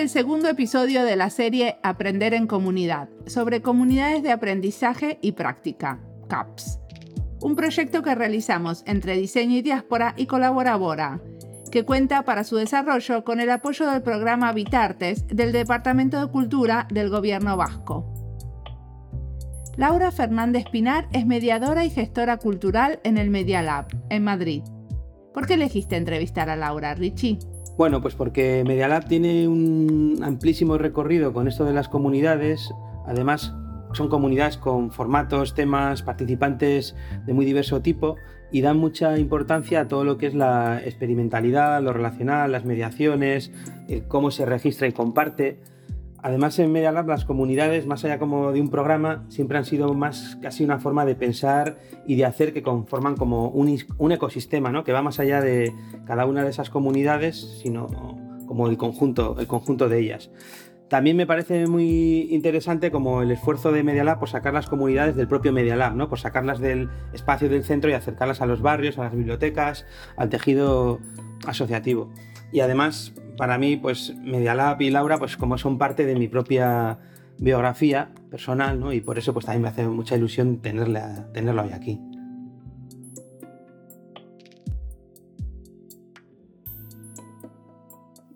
El segundo episodio de la serie Aprender en Comunidad, sobre comunidades de aprendizaje y práctica, CAPS. Un proyecto que realizamos entre Diseño y Diáspora y Colaborabora, que cuenta para su desarrollo con el apoyo del programa Vitartes del Departamento de Cultura del Gobierno Vasco. Laura Fernández Pinar es mediadora y gestora cultural en el Media Lab, en Madrid. ¿Por qué elegiste entrevistar a Laura, Richie? Bueno, pues porque Media Lab tiene un amplísimo recorrido con esto de las comunidades. Además, son comunidades con formatos, temas, participantes de muy diverso tipo y dan mucha importancia a todo lo que es la experimentalidad, lo relacional, las mediaciones, cómo se registra y comparte. Además, en Media Lab las comunidades, más allá como de un programa, siempre han sido más casi una forma de pensar y de hacer que conforman como un, ecosistema, ¿no? que va más allá de cada una de esas comunidades, sino como el conjunto, el conjunto de ellas. También me parece muy interesante como el esfuerzo de Media Lab por sacar las comunidades del propio Media Lab, ¿no? por sacarlas del espacio del centro y acercarlas a los barrios, a las bibliotecas, al tejido asociativo. Y además, para mí, pues Medialab y Laura, pues como son parte de mi propia biografía personal, ¿no? Y por eso pues también me hace mucha ilusión tenerla, tenerla hoy aquí.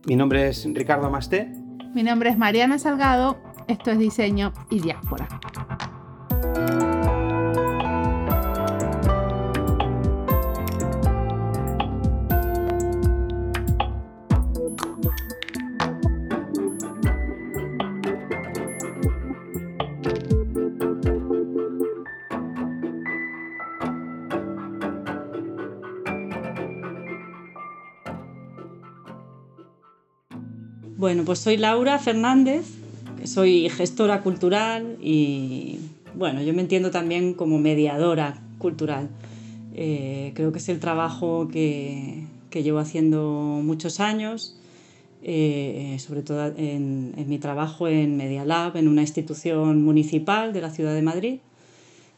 Mi nombre es Ricardo Masté. Mi nombre es Mariana Salgado. Esto es Diseño y Diáspora. Bueno, pues soy Laura Fernández, soy gestora cultural y bueno, yo me entiendo también como mediadora cultural. Eh, creo que es el trabajo que, llevo haciendo muchos años, eh, sobre todo en, mi trabajo en Media Lab, en una institución municipal de la ciudad de Madrid.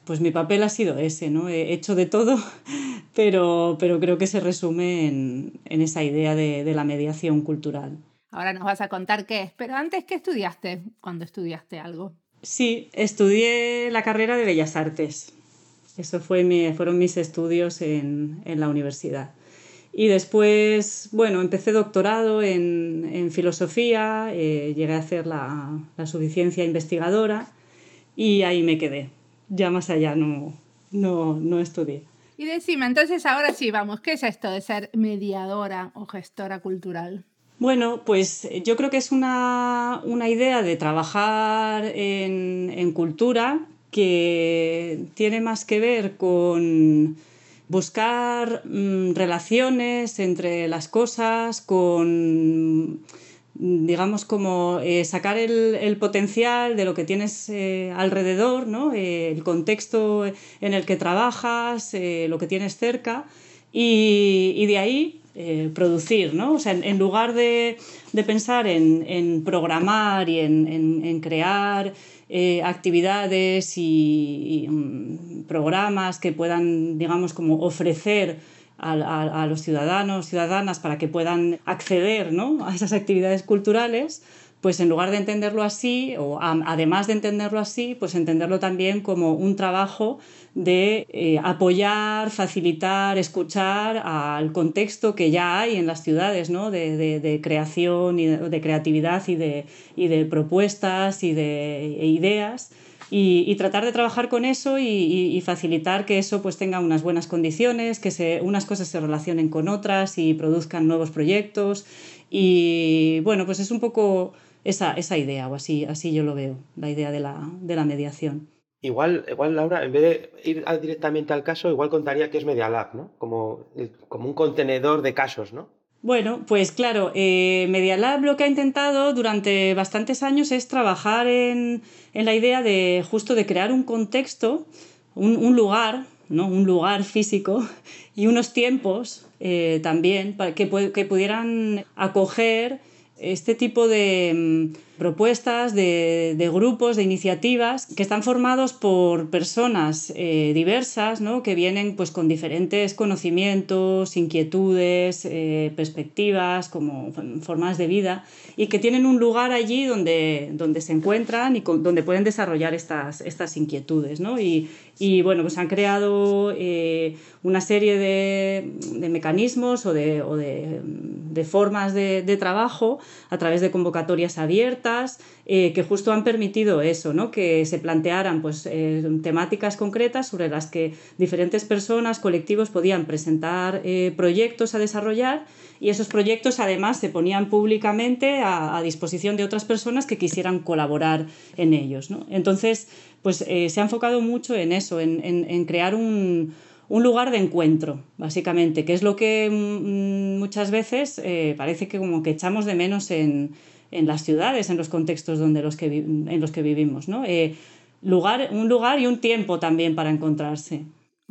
Pues mi papel ha sido ese, ¿no? He hecho de todo, pero, pero creo que se resume en, esa idea de la mediación cultural. Ahora nos vas a contar qué es, pero antes, ¿qué estudiaste cuando estudiaste algo? Sí, estudié la carrera de Bellas Artes. Eso fue fueron mis estudios en, la universidad. Y después, bueno, empecé doctorado en, filosofía, eh, llegué a hacer la, suficiencia investigadora y ahí me quedé. Ya más allá no, no, no estudié. Y decime, entonces ahora sí, vamos, ¿qué es esto de ser mediadora o gestora cultural? Bueno, pues eh, yo creo que es una, idea de trabajar en, cultura que tiene más que ver con buscar mm, relaciones entre las cosas, con digamos como eh, sacar el, potencial de lo que tienes eh, alrededor, ¿no? el contexto en el que trabajas, lo que tienes cerca, y, y de ahí eh, producir, ¿no? O sea, en, lugar de, pensar en, programar y en, crear eh, actividades y, mm, programas que puedan, digamos, como ofrecer a, los ciudadanos, ciudadanas para que puedan acceder a esas actividades culturales, pues en lugar de entenderlo así, o además de entenderlo así, pues entenderlo también como un trabajo de eh, apoyar, facilitar, escuchar al contexto que ya hay en las ciudades, ¿no? de, creación, y de, creatividad y de, y de propuestas y de e ideas. Y, tratar de trabajar con eso y, facilitar que eso pues tenga unas buenas condiciones, que se, unas cosas se relacionen con otras y produzcan nuevos proyectos. Y bueno, pues es un poco esa, esa idea, o así, así yo lo veo, la idea de la, de la mediación. Igual, igual, Laura, en vez de ir directamente al caso, igual contaría que es Media Lab, ¿no? Como, como un contenedor de casos, ¿no? Bueno, pues claro, eh, Media Lab lo que ha intentado durante bastantes años es trabajar en, la idea de justo de crear un contexto, un, lugar, ¿no? un lugar físico y unos tiempos eh, también para que, que pudieran acoger este tipo de propuestas de, grupos, de iniciativas que están formados por personas eh, diversas, ¿no? que vienen pues, con diferentes conocimientos, inquietudes, eh, perspectivas, como formas de vida, y que tienen un lugar allí donde, donde se encuentran y donde pueden desarrollar estas, estas inquietudes. ¿no? Y, y bueno, pues han creado eh, una serie de, de mecanismos o de, o de, de formas de, trabajo a través de convocatorias abiertas eh, que justo han permitido eso, ¿no? que se plantearan pues, eh, temáticas concretas sobre las que diferentes personas, colectivos podían presentar proyectos a desarrollar y esos proyectos además se ponían públicamente a, disposición de otras personas que quisieran colaborar en ellos. ¿no? Entonces, pues eh, se ha enfocado mucho en eso, en, crear un, lugar de encuentro, básicamente, que es lo que mm, muchas veces eh, parece que como que echamos de menos en, las ciudades, en los contextos donde los que en los que vivimos, ¿no? Eh, lugar, un lugar y un tiempo también para encontrarse.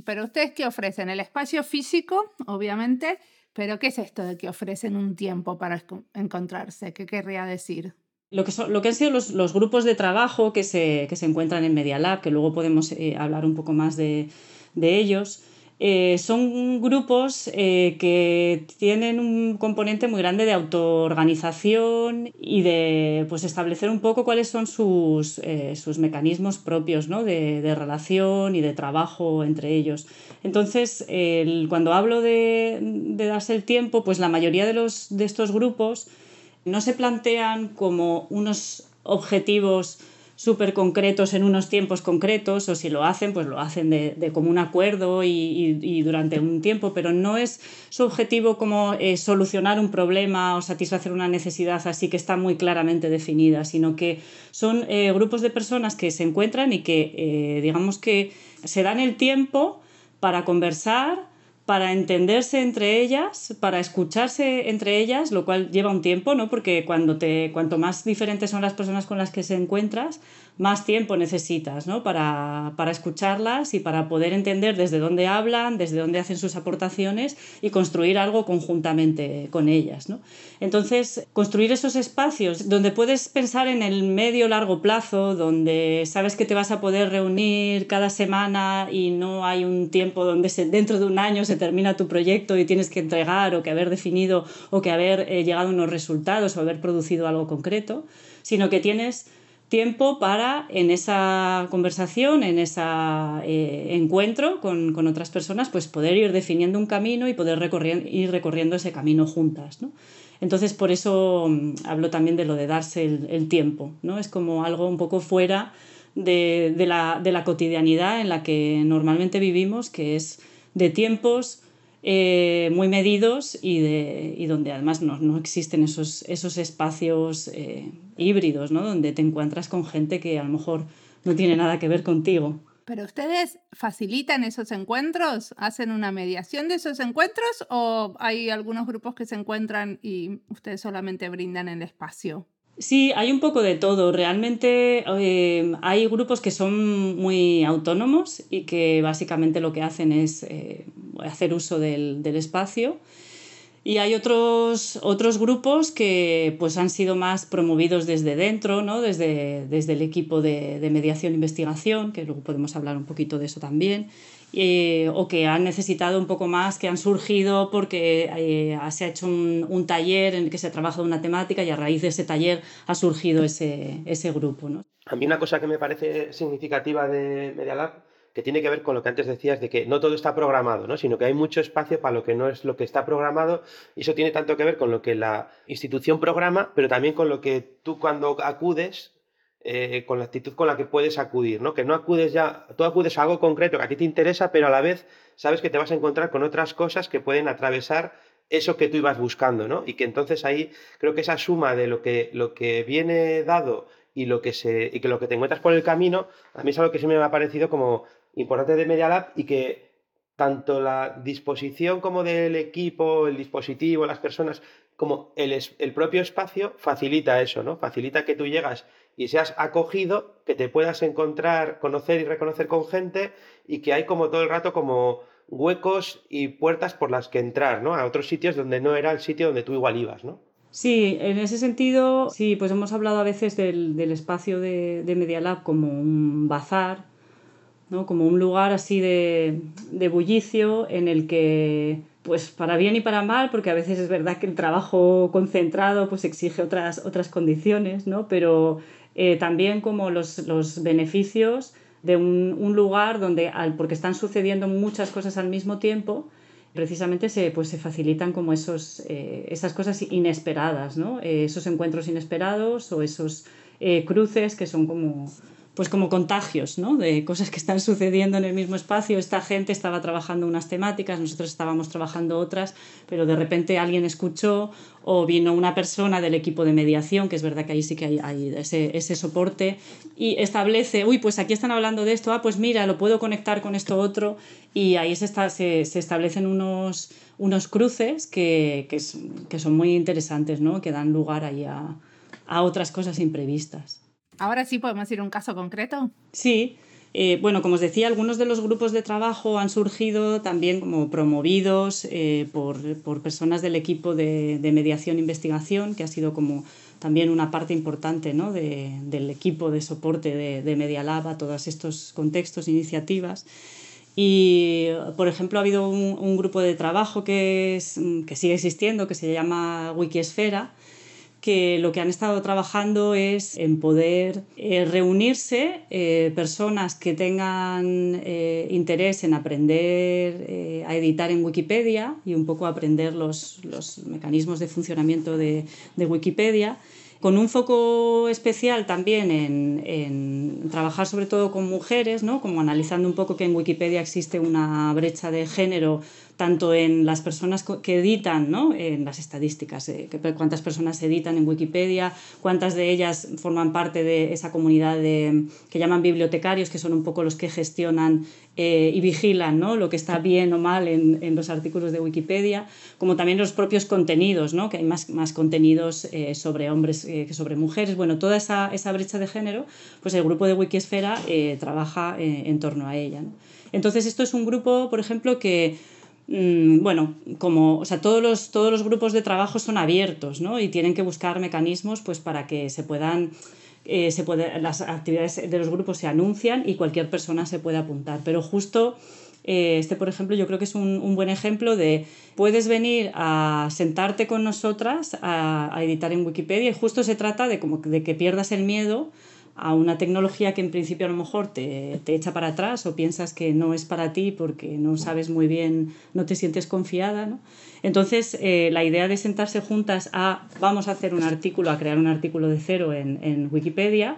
Pero ustedes qué ofrecen? El espacio físico, obviamente, pero ¿qué es esto de que ofrecen un tiempo para encontrarse? ¿Qué querría decir? lo que, son, lo que han sido los, los grupos de trabajo que se, que se, encuentran en Media Lab, que luego podemos eh, hablar un poco más de, de ellos, eh, son grupos eh, que tienen un componente muy grande de autoorganización y de pues, establecer un poco cuáles son sus, sus mecanismos propios ¿no? de, de, relación y de trabajo entre ellos. Entonces, cuando hablo de, de darse el tiempo, pues la mayoría de, los, de estos grupos no se plantean como unos objetivos súper concretos en unos tiempos concretos, o si lo hacen, pues lo hacen de, común acuerdo y, durante un tiempo, pero no es su objetivo como eh, solucionar un problema o satisfacer una necesidad así que está muy claramente definida, sino que son eh, grupos de personas que se encuentran y que, eh, digamos que, se dan el tiempo para conversar, para entenderse entre ellas, para escucharse entre ellas, lo cual lleva un tiempo, ¿no? Porque cuando te, cuanto más diferentes son las personas con las que se encuentras, más tiempo necesitas ¿no? para, para, escucharlas y para poder entender desde dónde hablan, desde dónde hacen sus aportaciones y construir algo conjuntamente con ellas. ¿no? Entonces, construir esos espacios donde puedes pensar en el medio largo plazo, donde sabes que te vas a poder reunir cada semana y no hay un tiempo donde se, dentro de un año se termina tu proyecto y tienes que entregar o que haber definido o que haber eh, llegado a unos resultados o haber producido algo concreto, sino que tienes tiempo para en esa conversación, en ese eh, encuentro con, con, otras personas, pues poder ir definiendo un camino y poder ir recorriendo ese camino juntas. ¿no? Entonces, por eso mm, hablo también de lo de darse el, el, tiempo. ¿no? Es como algo un poco fuera de, de, la, de la cotidianidad en la que normalmente vivimos, que es de tiempos eh, muy medidos y, de, y donde además no, no, existen esos, esos espacios eh, híbridos, ¿no? donde te encuentras con gente que a lo mejor no tiene nada que ver contigo. ¿Pero ustedes facilitan esos encuentros? ¿Hacen una mediación de esos encuentros o hay algunos grupos que se encuentran y ustedes solamente brindan el espacio? Sí, hay un poco de todo. Realmente eh, hay grupos que son muy autónomos y que básicamente lo que hacen es eh, hacer uso del, espacio. Y hay otros, otros grupos que pues, han sido más promovidos desde dentro, ¿no? desde, desde el equipo de, de mediación e investigación, que luego podemos hablar un poquito de eso también. Eh, o que han necesitado un poco más, que han surgido porque eh, se ha hecho un, taller en el que se ha trabajado una temática y a raíz de ese taller ha surgido ese, ese grupo. ¿no? A mí una cosa que me parece significativa de Media Lab que tiene que ver con lo que antes decías de que no todo está programado, ¿no? sino que hay mucho espacio para lo que no es lo que está programado y eso tiene tanto que ver con lo que la institución programa, pero también con lo que tú cuando acudes eh, con la actitud con la que puedes acudir, ¿no? Que no acudes ya, tú acudes a algo concreto que a ti te interesa, pero a la vez sabes que te vas a encontrar con otras cosas que pueden atravesar eso que tú ibas buscando, ¿no? Y que entonces ahí creo que esa suma de lo que, viene dado y lo que lo que te encuentras por el camino, a mí es algo que siempre me ha parecido como importante de Media Lab y que tanto la disposición como del equipo, el dispositivo, las personas, como el, el propio espacio facilita eso, ¿no? Facilita que tú llegas y seas acogido, que te puedas encontrar, conocer y reconocer con gente y que hay como todo el rato como huecos y puertas por las que entrar, ¿no? A otros sitios donde no era el sitio donde tú igual ibas, ¿no? Sí, en ese sentido, sí, pues hemos hablado a veces del, espacio de, de, Media Lab como un bazar, ¿no? como un lugar así de, de bullicio en el que pues para bien y para mal, porque a veces es verdad que el trabajo concentrado pues exige otras, otras condiciones, ¿no? pero eh, también como los, los beneficios de un, un, lugar donde, al, porque están sucediendo muchas cosas al mismo tiempo, precisamente se, pues, se facilitan como esos, eh, esas cosas inesperadas, ¿no? Eh, esos encuentros inesperados o esos cruces que son como pues como contagios, ¿no? De cosas que están sucediendo en el mismo espacio. Esta gente estaba trabajando unas temáticas, nosotros estábamos trabajando otras, pero de repente alguien escuchó o vino una persona del equipo de mediación, que es verdad que ahí sí que hay, ese, soporte, y establece, uy, pues aquí están hablando de esto, ah, pues mira, lo puedo conectar con esto otro, y ahí se, establecen unos, unos cruces que, que, que, son muy interesantes, ¿no? Que dan lugar ahí a, a otras cosas imprevistas. Ahora sí podemos ir a un caso concreto. Sí. Eh, bueno, como os decía, algunos de los grupos de trabajo han surgido también como promovidos eh, por, por, personas del equipo de, de mediación e investigación, que ha sido como también una parte importante ¿no? de, del equipo de soporte de, de Media Lab a todos estos contextos e iniciativas. Y, por ejemplo, ha habido un, un grupo de trabajo que, es, que sigue existiendo, que se llama Wikisfera, que lo que han estado trabajando es en poder eh, reunirse eh, personas que tengan eh, interés en aprender a editar en Wikipedia y un poco aprender los, los mecanismos de funcionamiento de, de Wikipedia con un foco especial también en, en, trabajar sobre todo con mujeres, ¿no? como analizando un poco que en Wikipedia existe una brecha de género tanto en las personas que editan, ¿no? en las estadísticas, eh, cuántas personas editan en Wikipedia, cuántas de ellas forman parte de esa comunidad de, que llaman bibliotecarios, que son un poco los que gestionan eh, y vigilan ¿no? lo que está bien o mal en, en, los artículos de Wikipedia, como también los propios contenidos, ¿no? que hay más, más contenidos eh, sobre hombres que sobre mujeres. Bueno, toda esa, esa, brecha de género, pues el grupo de Wikisfera trabaja en torno a ella. Entonces, esto es un grupo, por ejemplo, que Mm, bueno, como, o sea, todos los, todos los grupos de trabajo son abiertos, ¿no? Y tienen que buscar mecanismos, pues, para que se puedan, eh, se puede, las actividades de los grupos se anuncian y cualquier persona se puede apuntar. Pero justo eh, este, por ejemplo, yo creo que es un, un, buen ejemplo de puedes venir a sentarte con nosotras a, a, editar en Wikipedia y justo se trata de, como, de que pierdas el miedo a una tecnología que en principio a lo mejor te, te, echa para atrás o piensas que no es para ti porque no sabes muy bien, no te sientes confiada. ¿no? Entonces, eh, la idea de sentarse juntas a vamos a hacer un artículo, a crear un artículo de cero en, en Wikipedia,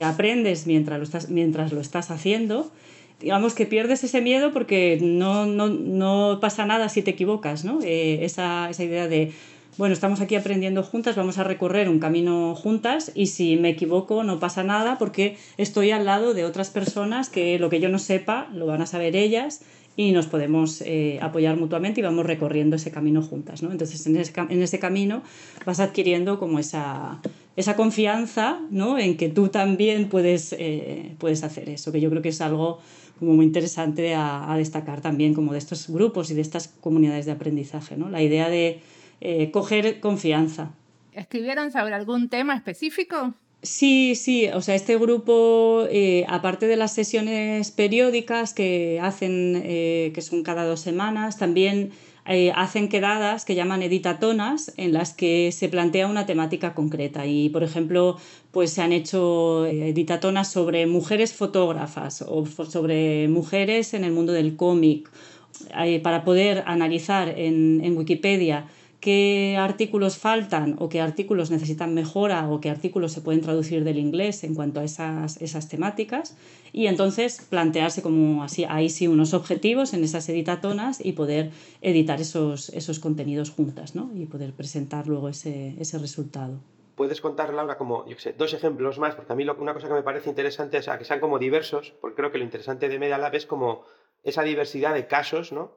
aprendes mientras lo estás, mientras lo estás haciendo digamos que pierdes ese miedo porque no, no, no pasa nada si te equivocas, ¿no? Eh, esa, esa idea de bueno, estamos aquí aprendiendo juntas, vamos a recorrer un camino juntas y si me equivoco no pasa nada porque estoy al lado de otras personas que lo que yo no sepa lo van a saber ellas y nos podemos eh, apoyar mutuamente y vamos recorriendo ese camino juntas. ¿no? Entonces, en ese, en ese camino vas adquiriendo como esa, esa confianza ¿no? en que tú también puedes, eh, puedes hacer eso, que yo creo que es algo como muy interesante a, a, destacar también como de estos grupos y de estas comunidades de aprendizaje. ¿no? La idea de eh, coger confianza. ¿Escribieron sobre algún tema específico? Sí, sí, o sea, este grupo, eh, aparte de las sesiones periódicas que hacen, eh, que son cada dos semanas, también eh, hacen quedadas que llaman editatonas, en las que se plantea una temática concreta. Y, por ejemplo, pues se han hecho editatonas sobre mujeres fotógrafas o sobre mujeres en el mundo del cómic, para poder analizar en, en Wikipedia qué artículos faltan o qué artículos necesitan mejora o qué artículos se pueden traducir del inglés en cuanto a esas, esas temáticas y entonces plantearse como así, ahí sí unos objetivos en esas editatonas y poder editar esos, esos contenidos juntas ¿no? y poder presentar luego ese, ese resultado. Puedes contar, Laura, como yo sé, dos ejemplos más, porque a mí lo, una cosa que me parece interesante es que sean como diversos, porque creo que lo interesante de Media Lab es como esa diversidad de casos, ¿no?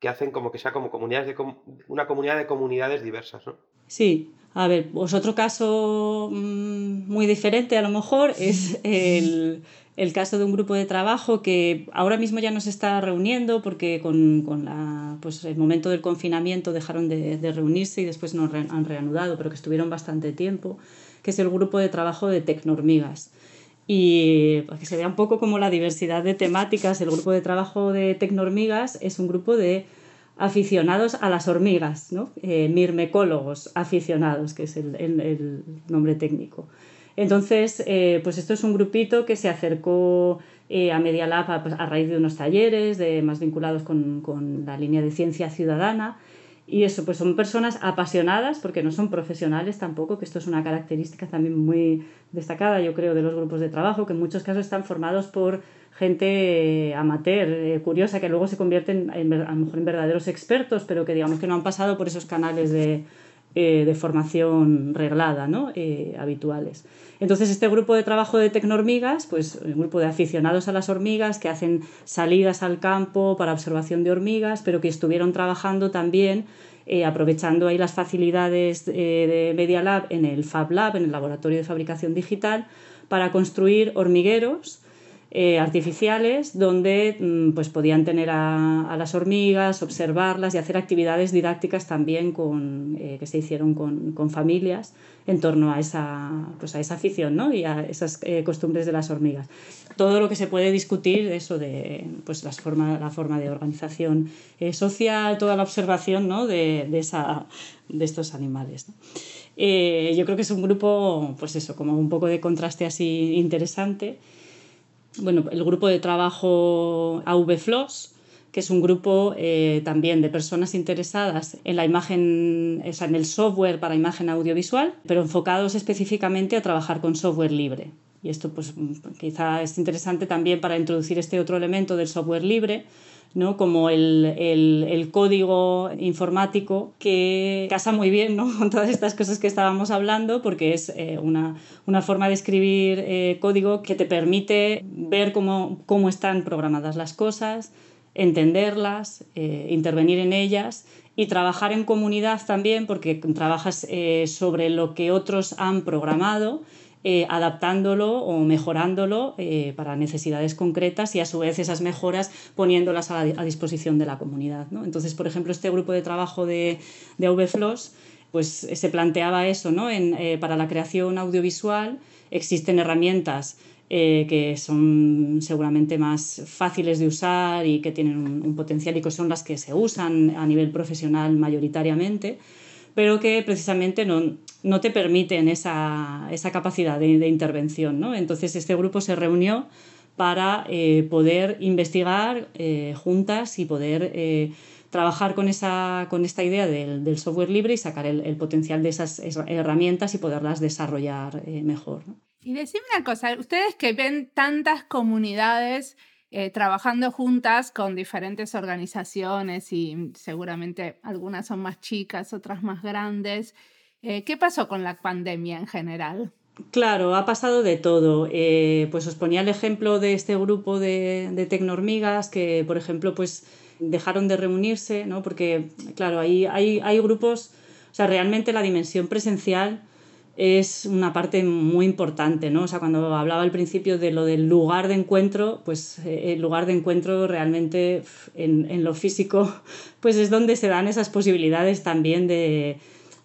Que hacen como que sea como comunidades de com una comunidad de comunidades diversas, ¿no? Sí, a ver, pues otro caso mmm, muy diferente a lo mejor es el, el caso de un grupo de trabajo que ahora mismo ya no se está reuniendo porque con, con la, pues el momento del confinamiento dejaron de, de reunirse y después no han reanudado, pero que estuvieron bastante tiempo, que es el grupo de trabajo de Tecnormigas. Y para que se vea un poco como la diversidad de temáticas, el grupo de trabajo de Tecnormigas es un grupo de aficionados a las hormigas, ¿no? Eh, mirmecólogos aficionados, que es el, el, nombre técnico. Entonces, eh, pues esto es un grupito que se acercó eh, a Media Lab a, pues, a, raíz de unos talleres más vinculados con, con, la línea de ciencia ciudadana. Y eso, pues son personas apasionadas, porque no son profesionales tampoco, que esto es una característica también muy destacada, yo creo, de los grupos de trabajo, que en muchos casos están formados por gente amateur, eh, curiosa, que luego se convierten en, a lo mejor en verdaderos expertos, pero que digamos que no han pasado por esos canales de, eh, de formación reglada, ¿no? Eh, habituales. Entonces, este grupo de trabajo de Tecnormigas, pues un grupo de aficionados a las hormigas que hacen salidas al campo para observación de hormigas, pero que estuvieron trabajando también eh, aprovechando ahí las facilidades eh, de Media Lab en el Fab Lab, en el laboratorio de fabricación digital, para construir hormigueros eh, artificiales donde mm, pues podían tener a, las hormigas, observarlas y hacer actividades didácticas también con, eh, que se hicieron con, familias en torno a esa, pues a esa afición ¿no? y a esas eh, costumbres de las hormigas. Todo lo que se puede discutir, eso de pues, las forma, la forma de organización social, toda la observación ¿no? de, de, esa, de estos animales. yo creo que es un grupo, pues eso, como un poco de contraste así interesante bueno, el grupo de trabajo AVFLOS, que es un grupo eh, también de personas interesadas en la imagen, o sea, en el software para imagen audiovisual, pero enfocados específicamente a trabajar con software libre. Y esto pues quizá es interesante también para introducir este otro elemento del software libre, ¿no? como el, el, el, código informático que casa muy bien ¿no? con todas estas cosas que estábamos hablando porque es eh, una, una, forma de escribir eh, código que te permite ver cómo, cómo están programadas las cosas, entenderlas, eh, intervenir en ellas y trabajar en comunidad también porque trabajas sobre lo que otros han programado eh, adaptándolo o mejorándolo eh, para necesidades concretas y a su vez esas mejoras poniéndolas a, disposición de la comunidad. Entonces, por ejemplo, este grupo de trabajo de, de AVFLOS pues se planteaba eso, ¿no? En, eh, para la creación audiovisual existen herramientas eh, que son seguramente más fáciles de usar y que tienen un, un, potencial y que son las que se usan a nivel profesional mayoritariamente, pero que precisamente no, no te permiten esa, esa capacidad de, intervención. ¿no? Entonces este grupo se reunió para eh, poder investigar eh, juntas y poder eh, trabajar con, esa, con esta idea del, software libre y sacar el, potencial de esas herramientas y poderlas desarrollar mejor. Y decime una cosa, ustedes que ven tantas comunidades eh, trabajando juntas con diferentes organizaciones y seguramente algunas son más chicas, otras más grandes, eh, ¿qué pasó con la pandemia en general? Claro, ha pasado de todo. Eh, pues os ponía el ejemplo de este grupo de, de tecnormigas que, por ejemplo, pues dejaron de reunirse, ¿no? Porque, claro, hay, hay, hay grupos, o sea, realmente la dimensión presencial es una parte muy importante, ¿no? O sea, cuando hablaba al principio de lo del lugar de encuentro, pues eh, el lugar de encuentro realmente en, en, lo físico, pues es donde se dan esas posibilidades también de,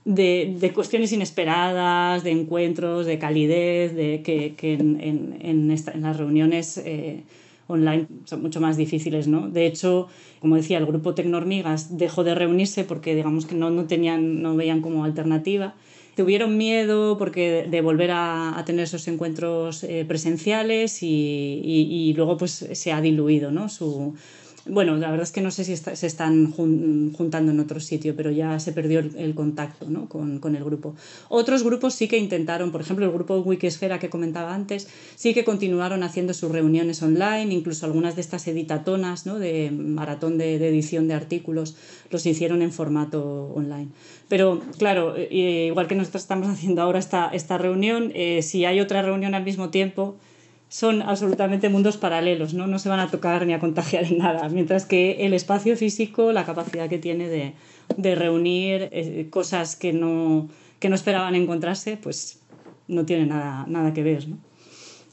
de, de cuestiones inesperadas, de encuentros, de calidez, de que, que en, en, en, las reuniones eh, online son mucho más difíciles, ¿no? De hecho, como decía, el grupo Tecnormigas dejó de reunirse porque digamos que no, no tenían, no veían como alternativa tuvieron miedo porque de volver a, a tener esos encuentros eh, presenciales y, y, y, luego pues se ha diluido ¿no? su, bueno, la verdad es que no sé si se están jun, juntando en otro sitio, pero ya se perdió el, contacto ¿no? con, con, el grupo. Otros grupos sí que intentaron, por ejemplo, el grupo Wikisfera que comentaba antes, sí que continuaron haciendo sus reuniones online, incluso algunas de estas editatonas ¿no? de maratón de, de edición de artículos los hicieron en formato online. Pero claro, eh, igual que nosotros estamos haciendo ahora esta, esta reunión, eh, si hay otra reunión al mismo tiempo, son absolutamente mundos paralelos, ¿no? no se van a tocar ni a contagiar en nada, mientras que el espacio físico, la capacidad que tiene de, de reunir eh, cosas que no, que no esperaban encontrarse, pues no tiene nada, nada que ver. ¿no?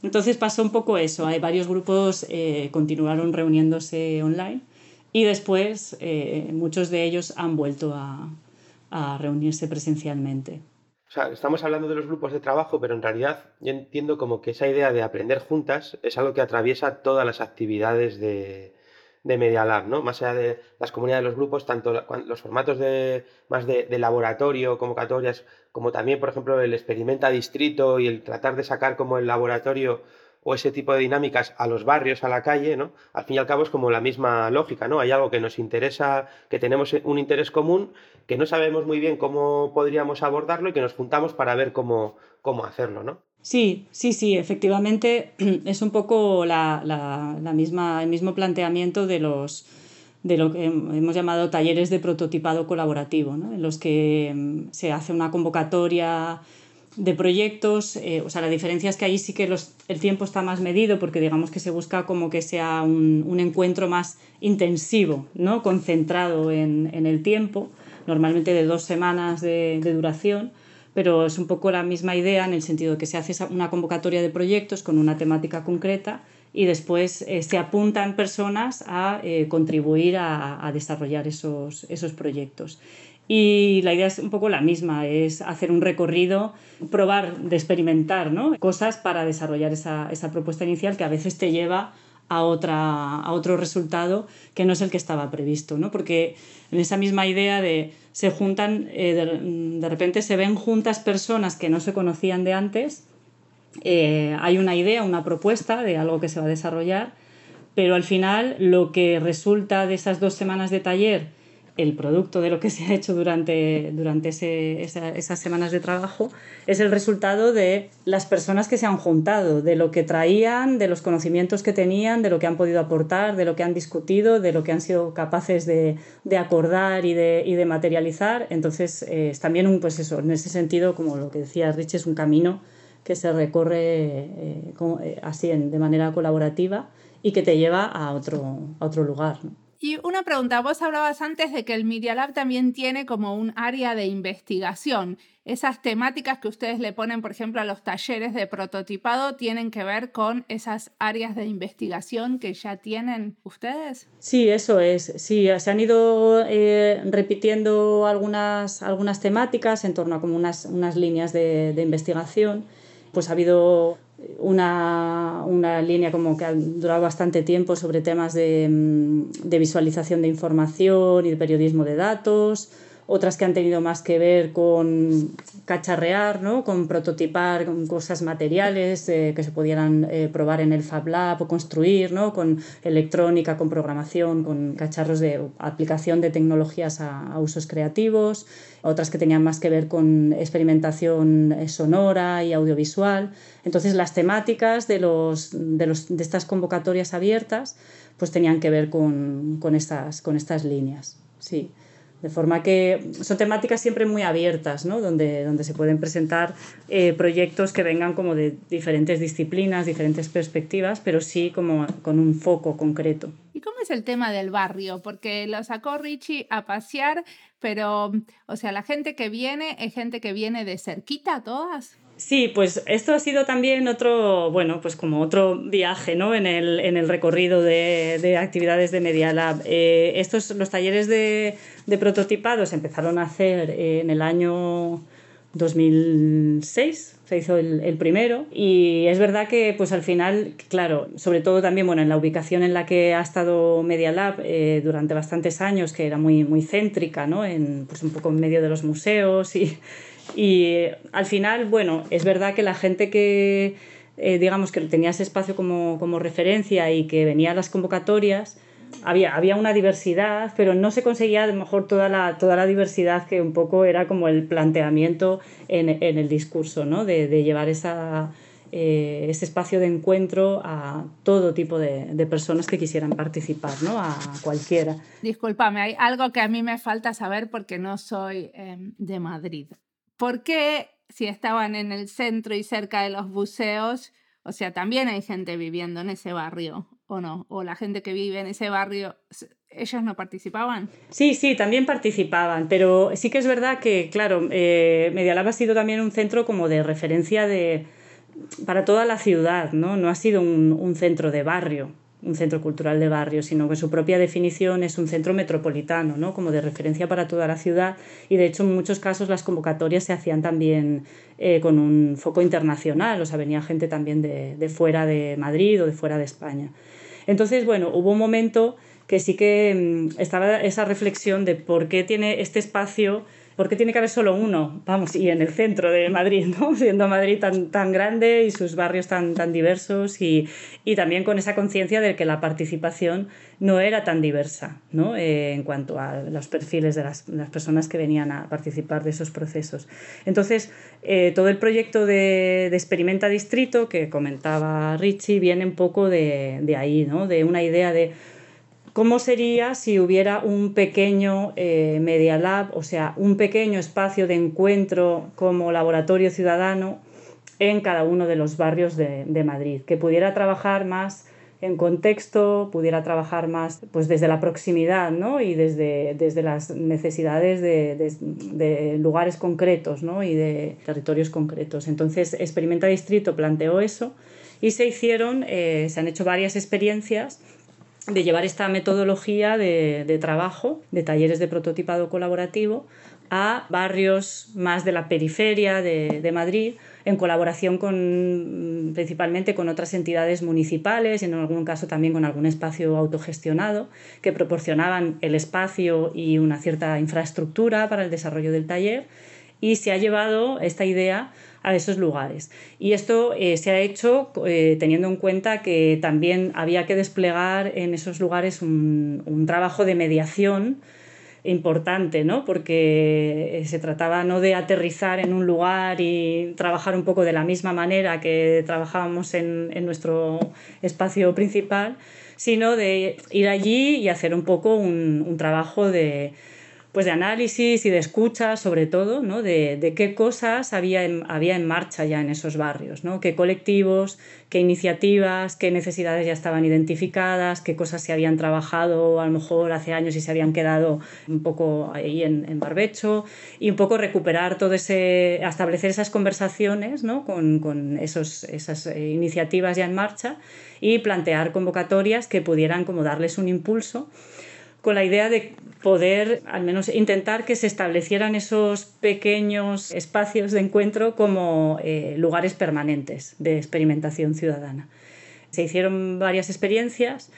Entonces pasó un poco eso, hay varios grupos eh, continuaron reuniéndose online y después eh, muchos de ellos han vuelto a, a reunirse presencialmente. O sea, estamos hablando de los grupos de trabajo, pero en realidad yo entiendo como que esa idea de aprender juntas es algo que atraviesa todas las actividades de, de Media Lab, ¿no? Más allá de las comunidades de los grupos, tanto los formatos de, más de, laboratorio, convocatorias, como también, por ejemplo, el experimenta distrito y el tratar de sacar como el laboratorio o ese tipo de dinámicas a los barrios, a la calle, ¿no? Al fin y al cabo es como la misma lógica, ¿no? Hay algo que nos interesa, que tenemos un interés común, que no sabemos muy bien cómo podríamos abordarlo y que nos juntamos para ver cómo, cómo hacerlo, ¿no? Sí, sí, sí, efectivamente es un poco la, la, misma, el mismo planteamiento de los de lo que hemos llamado talleres de prototipado colaborativo, ¿no? en los que mm, se hace una convocatoria de proyectos, eh, o sea, la diferencia es que ahí sí que los, el tiempo está más medido porque digamos que se busca como que sea un, un encuentro más intensivo, ¿no? concentrado en, en, el tiempo, normalmente de dos semanas de, duración, pero es un poco la misma idea en el sentido de que se hace una convocatoria de proyectos con una temática concreta y después eh, se apuntan personas a eh, contribuir a, a desarrollar esos, esos proyectos. Y la idea es un poco la misma, es hacer un recorrido, probar de experimentar ¿no? cosas para desarrollar esa, esa propuesta inicial que a veces te lleva a, otra, a otro resultado que no es el que estaba previsto, ¿no? Porque en esa misma idea de se juntan, eh, de, de, repente se ven juntas personas que no se conocían de antes, eh, hay una idea, una propuesta de algo que se va a desarrollar, pero al final lo que resulta de esas dos semanas de taller el producto de lo que se ha hecho durante, durante esas semanas de trabajo es el resultado de las personas que se han juntado, de lo que traían, de los conocimientos que tenían, de lo que han podido aportar, de lo que han discutido, de lo que han sido capaces de, acordar y de, materializar. Entonces, eh, es también un, pues eso, en ese sentido, como lo que decía Rich, es un camino que se recorre eh, eh, así de manera colaborativa y que te lleva a otro, a otro lugar. Y una pregunta, vos hablabas antes de que el Media Lab también tiene como un área de investigación. Esas temáticas que ustedes le ponen, por ejemplo, a los talleres de prototipado, ¿tienen que ver con esas áreas de investigación que ya tienen ustedes? Sí, eso es. Sí, se han ido eh, repitiendo algunas, algunas temáticas en torno a como unas, unas líneas de, de investigación. Pues ha habido una, una, línea como que ha durado bastante tiempo sobre temas de, mm, de, visualización de información y de periodismo de datos, otras que han tenido más que ver con cacharrear, ¿no? con prototipar con cosas materiales eh, que se pudieran eh, probar en el Fab Lab o construir, ¿no? con electrónica, con programación, con cacharros de aplicación de tecnologías a, a usos creativos, otras que tenían más que ver con experimentación eh, sonora y audiovisual. Entonces las temáticas de, los, de, los, de estas convocatorias abiertas pues tenían que ver con, con, estas, con estas líneas. Sí. De forma que son temáticas siempre muy abiertas, ¿no? donde, donde se pueden presentar eh, proyectos que vengan como de diferentes disciplinas, diferentes perspectivas, pero sí como con un foco concreto. ¿Y cómo es el tema del barrio? Porque lo sacó Richie a pasear, pero, o sea, la gente que viene es gente que viene de cerquita, todas. Sí, pues esto ha sido también otro, bueno, pues como otro viaje ¿no? en, el, en el recorrido de, de actividades de Media Lab. Eh, estos, los talleres de, de prototipado se empezaron a hacer en el año 2006 se hizo el, el, primero y es verdad que pues al final, claro, sobre todo también bueno, en la ubicación en la que ha estado Media Lab eh, durante bastantes años, que era muy, muy céntrica, ¿no? en, pues un poco en medio de los museos y, y al final, bueno, es verdad que la gente que, eh, digamos, que tenía ese espacio como, como, referencia y que venía a las convocatorias, había, había una diversidad, pero no se conseguía a lo mejor toda la, toda la diversidad que un poco era como el planteamiento en, en el discurso, ¿no? De, de llevar esa, eh, ese espacio de encuentro a todo tipo de, de, personas que quisieran participar, ¿no? A cualquiera. Discúlpame, hay algo que a mí me falta saber porque no soy eh, de Madrid. ¿Por qué si estaban en el centro y cerca de los buceos, o sea, también hay gente viviendo en ese barrio, ¿o no? ¿O la gente que vive en ese barrio, ellos no participaban? Sí, sí, también participaban, pero sí que es verdad que, claro, eh, Medialab ha sido también un centro como de referencia de, para toda la ciudad, ¿no? No ha sido un centro de barrio, un centro cultural de barrio, sino que su propia definición es un centro metropolitano, ¿no? como de referencia para toda la ciudad y de hecho en muchos casos las convocatorias se hacían también eh, con un foco internacional, o sea, venía gente también de, de, fuera de Madrid o de fuera de España. Entonces, bueno, hubo un momento que sí que mm, estaba esa reflexión de por qué tiene este espacio porque tiene que haber solo uno? Vamos, y en el centro de Madrid, ¿no? Siendo Madrid tan, tan grande y sus barrios tan, tan diversos y, y también con esa conciencia de que la participación no era tan diversa, ¿no? Eh, en cuanto a los perfiles de las, las, personas que venían a participar de esos procesos. Entonces, eh, todo el proyecto de, de, Experimenta Distrito que comentaba Richie viene un poco de, de ahí, ¿no? De una idea de ¿Cómo sería si hubiera un pequeño eh, Media Lab, o sea, un pequeño espacio de encuentro como laboratorio ciudadano en cada uno de los barrios de, Madrid, que pudiera trabajar más en contexto, pudiera trabajar más pues desde la proximidad ¿no? y desde, desde las necesidades de, lugares concretos ¿no? y de territorios concretos. Entonces, Experimenta Distrito planteó eso y se hicieron, eh, se han hecho varias experiencias de llevar esta metodología de, trabajo, de talleres de prototipado colaborativo, a barrios más de la periferia de, Madrid, en colaboración con, principalmente con otras entidades municipales y en algún caso también con algún espacio autogestionado que proporcionaban el espacio y una cierta infraestructura para el desarrollo del taller. Y se ha llevado esta idea a esos lugares. Y esto eh, se ha hecho eh, teniendo en cuenta que también había que desplegar en esos lugares un, un trabajo de mediación importante, ¿no? porque eh, se trataba no de aterrizar en un lugar y trabajar un poco de la misma manera que trabajábamos en, en nuestro espacio principal, sino de ir allí y hacer un poco un, un trabajo de, pues de análisis y de escucha, sobre todo, ¿no? de, de qué cosas había en, había en marcha ya en esos barrios, ¿no? qué colectivos, qué iniciativas, qué necesidades ya estaban identificadas, qué cosas se habían trabajado a lo mejor hace años y se habían quedado un poco ahí en, en barbecho, y un poco recuperar todo ese, establecer esas conversaciones ¿no? con, con esos, esas eh, iniciativas ya en marcha y plantear convocatorias que pudieran como darles un impulso con la idea de poder al menos intentar que se establecieran esos pequeños espacios de encuentro como eh, lugares permanentes de experimentación ciudadana. Se hicieron varias experiencias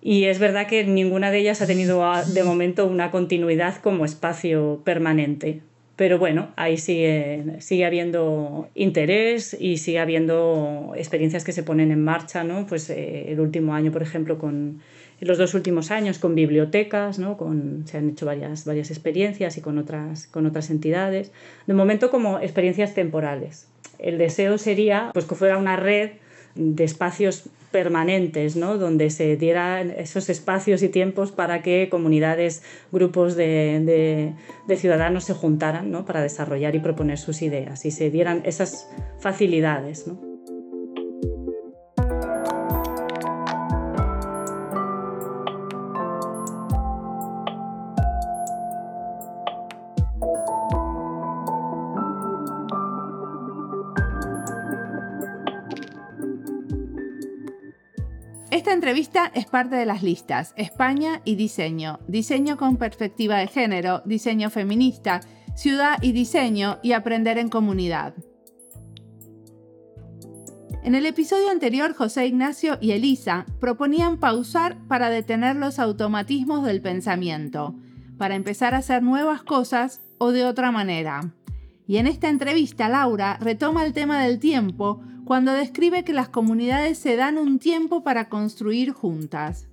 y es verdad que ninguna de ellas ha tenido de momento una continuidad como espacio permanente. Pero bueno, ahí sigue, sigue habiendo interés y sigue habiendo experiencias que se ponen en marcha, ¿no? Pues eh, el último año, por ejemplo, con los dos últimos años con bibliotecas, ¿no? con, se han hecho varias, varias experiencias y con otras, con otras entidades. De momento como experiencias temporales. El deseo sería pues, que fuera una red de espacios permanentes, ¿no? donde se dieran esos espacios y tiempos para que comunidades, grupos de, de, de ciudadanos se juntaran ¿no? para desarrollar y proponer sus ideas y se dieran esas facilidades. ¿no? Entrevista es parte de las listas España y Diseño, Diseño con perspectiva de género, Diseño feminista, Ciudad y Diseño y Aprender en comunidad. En el episodio anterior, José Ignacio y Elisa proponían pausar para detener los automatismos del pensamiento, para empezar a hacer nuevas cosas o de otra manera. Y en esta entrevista, Laura retoma el tema del tiempo cuando describe que las comunidades se dan un tiempo para construir juntas.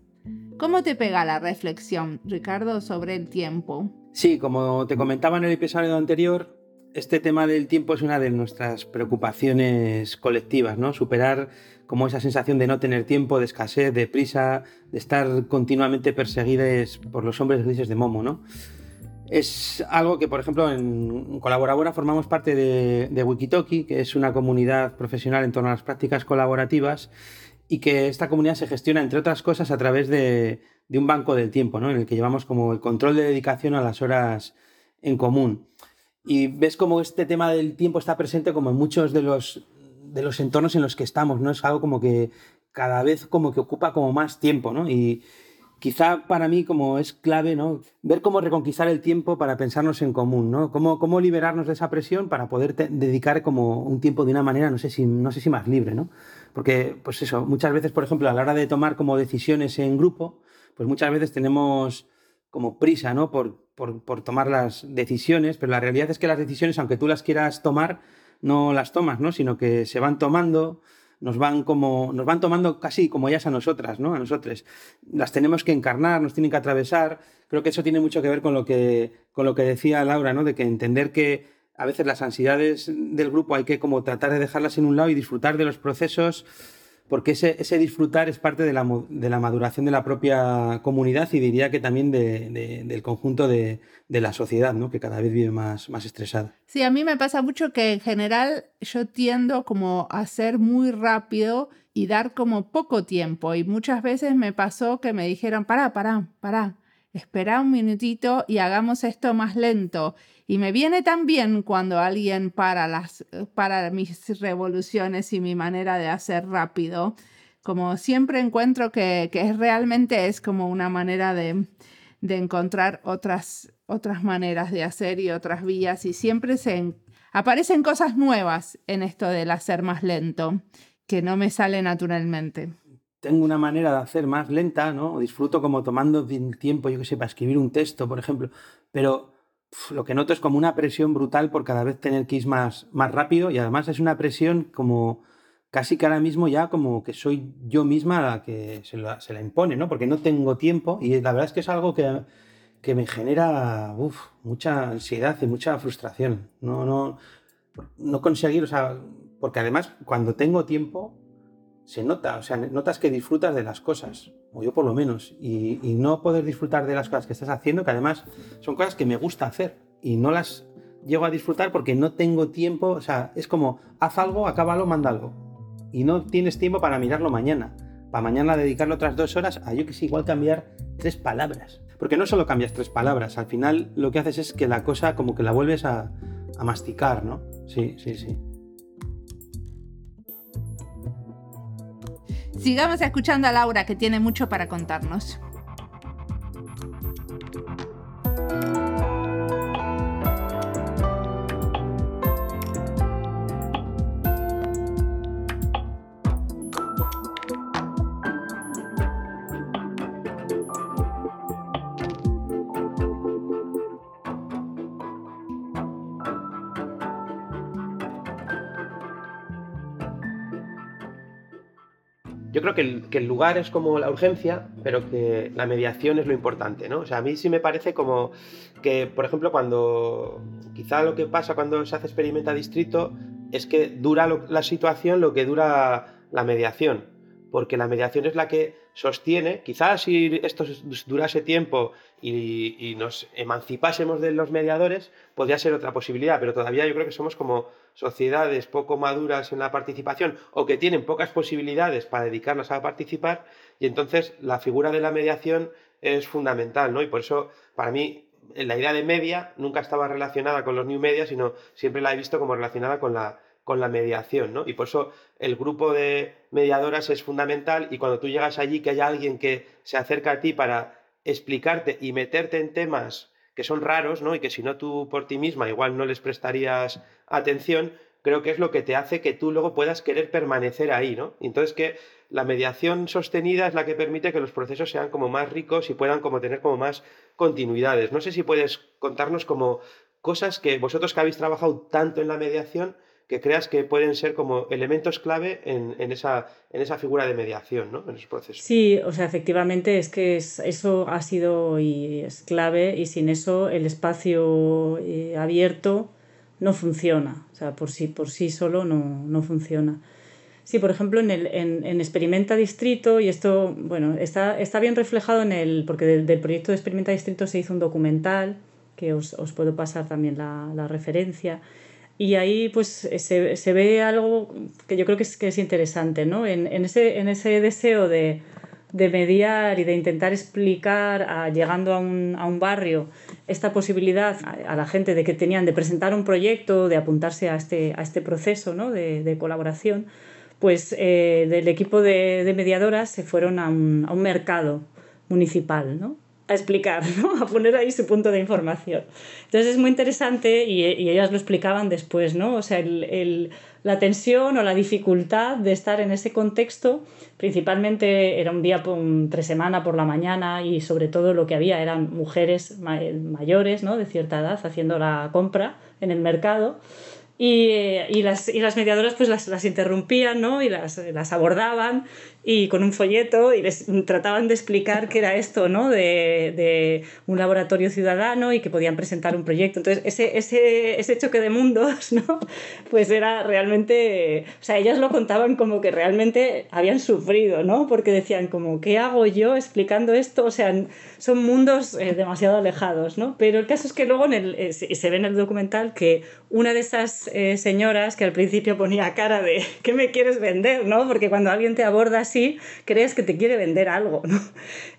¿Cómo te pega la reflexión, Ricardo, sobre el tiempo? Sí, como te comentaba en el episodio anterior, este tema del tiempo es una de nuestras preocupaciones colectivas, ¿no? Superar como esa sensación de no tener tiempo, de escasez, de prisa, de estar continuamente perseguidos por los hombres grises de Momo, ¿no? Es algo que, por ejemplo, en Colaboradora formamos parte de, de, Wikitoki, que es una comunidad profesional en torno a las prácticas colaborativas y que esta comunidad se gestiona, entre otras cosas, a través de, de un banco del tiempo, ¿no? en el que llevamos como el control de dedicación a las horas en común. Y ves como este tema del tiempo está presente como en muchos de los de los entornos en los que estamos, ¿no? Es algo como que cada vez como que ocupa como más tiempo, ¿no? Y quizá para mí como es clave, ¿no? Ver cómo reconquistar el tiempo para pensarnos en común, ¿no? Cómo, cómo liberarnos de esa presión para poder dedicar como un tiempo de una manera, no sé si, no sé si más libre, ¿no? Porque, pues eso, muchas veces, por ejemplo, a la hora de tomar como decisiones en grupo, pues muchas veces tenemos como prisa, ¿no? Por, por, por tomar las decisiones, pero la realidad es que las decisiones, aunque tú las quieras tomar, no las tomas, ¿no? Sino que se van tomando, nos van como nos van tomando casi como ellas a nosotras, ¿no? A nosotros. Las tenemos que encarnar, nos tienen que atravesar. Creo que eso tiene mucho que ver con lo que con lo que decía Laura, ¿no? De que entender que a veces las ansiedades del grupo hay que como tratar de dejarlas en un lado y disfrutar de los procesos porque ese, disfrutar es parte de la, de la, maduración de la propia comunidad y diría que también de, del conjunto de, la sociedad, ¿no? que cada vez vive más, más estresada. Sí, a mí me pasa mucho que en general yo tiendo como a ser muy rápido y dar como poco tiempo y muchas veces me pasó que me dijeron, pará, pará, pará, espera un minutito y hagamos esto más lento. Y me viene tan cuando alguien para, las, para mis revoluciones y mi manera de hacer rápido. Como siempre encuentro que, que realmente es como una manera de, de encontrar otras, otras maneras de hacer y otras vías. Y siempre se aparecen cosas nuevas en esto del hacer más lento, que no me sale naturalmente tengo una manera de hacer más lenta, ¿no? Disfruto como tomando tiempo, yo que sé, para escribir un texto, por ejemplo, pero lo que noto es como una presión brutal por cada vez tener que ir más, más rápido y además es una presión como casi que ahora mismo ya como que soy yo misma la que se la, se la impone, ¿no? Porque no tengo tiempo y la verdad es que es algo que, que me genera mucha ansiedad y mucha frustración. No, no, no conseguir, o sea, porque además cuando tengo tiempo se nota, o sea, notas que disfrutas de las cosas, o yo por lo menos, y, no poder disfrutar de las cosas que estás haciendo, que además son cosas que me gusta hacer y no las llego a disfrutar porque no tengo tiempo, o sea, es como, haz algo, acábalo, mándalo, y no tienes tiempo para mirarlo mañana, para mañana dedicarle otras dos horas a yo que sé, igual cambiar tres palabras, porque no solo cambias tres palabras, al final lo que haces es que la cosa como que la vuelves a, a masticar, ¿no? Sí, sí, sí. Sigamos escuchando a Laura, que tiene mucho para contarnos. Creo que el, que el, lugar es como la urgencia, pero que la mediación es lo importante, ¿no? O sea, a mí sí me parece como que, por ejemplo, cuando quizá lo que pasa cuando se hace experimenta distrito es que dura la situación lo que dura la mediación, porque la mediación es la que sostiene, quizás si esto durase tiempo y, y, nos emancipásemos de los mediadores, podría ser otra posibilidad, pero todavía yo creo que somos como sociedades poco maduras en la participación o que tienen pocas posibilidades para dedicarlas a participar y entonces la figura de la mediación es fundamental, ¿no? Y por eso, para mí, la idea de media nunca estaba relacionada con los new media, sino siempre la he visto como relacionada con la con la mediación, ¿no? Y por eso el grupo de mediadoras es fundamental y cuando tú llegas allí que haya alguien que se acerca a ti para explicarte y meterte en temas que son raros, ¿no? Y que si no tú por ti misma igual no les prestarías atención, creo que es lo que te hace que tú luego puedas querer permanecer ahí, ¿no? Entonces que la mediación sostenida es la que permite que los procesos sean como más ricos y puedan como tener como más continuidades. No sé si puedes contarnos como cosas que vosotros que habéis trabajado tanto en la mediación que creas que pueden ser como elementos clave en, en, esa, en esa figura de mediación, ¿no? En esos procesos. Sí, o sea, efectivamente es que eso ha sido y es clave y sin eso el espacio eh, abierto no funciona, o sea, por sí, por sí solo no, no funciona. Sí, por ejemplo, en, el, en, en, Experimenta Distrito, y esto, bueno, está, está bien reflejado en el, porque del, del, proyecto de Experimenta Distrito se hizo un documental, que os, os puedo pasar también la, la referencia, y ahí pues se, se, ve algo que yo creo que es, que es interesante, ¿no? En, en, ese, en ese deseo de, de, mediar y de intentar explicar, llegando a un, a un barrio, esta posibilidad a, la gente de que tenían de presentar un proyecto, de apuntarse a este, a este proceso ¿no? de, colaboración, pues eh, del equipo de, mediadoras se fueron a un, a un mercado municipal, ¿no? A explicar, ¿no? a poner ahí su punto de información. Entonces es muy interesante y, ellas lo explicaban después, ¿no? O sea, el, la tensión o la dificultad de estar en ese contexto, principalmente era un día entre semana por la mañana y sobre todo lo que había eran mujeres mayores, ¿no? De cierta edad haciendo la compra en el mercado y, y, las, y, las, mediadoras pues las, las interrumpían ¿no? y las, las, abordaban y con un folleto y les trataban de explicar qué era esto ¿no? de, de, un laboratorio ciudadano y que podían presentar un proyecto. Entonces ese, ese, ese choque de mundos ¿no? pues era realmente, o sea, ellas lo contaban como que realmente habían sufrido, ¿no? porque decían como, ¿qué hago yo explicando esto? O sea, son mundos eh, demasiado alejados, ¿no? pero el caso es que luego en el, eh, se ve en el documental que una de esas eh, señoras que al principio ponía cara de ¿qué me quieres vender? ¿no? Porque cuando alguien te aborda así, crees que te quiere vender algo. ¿no?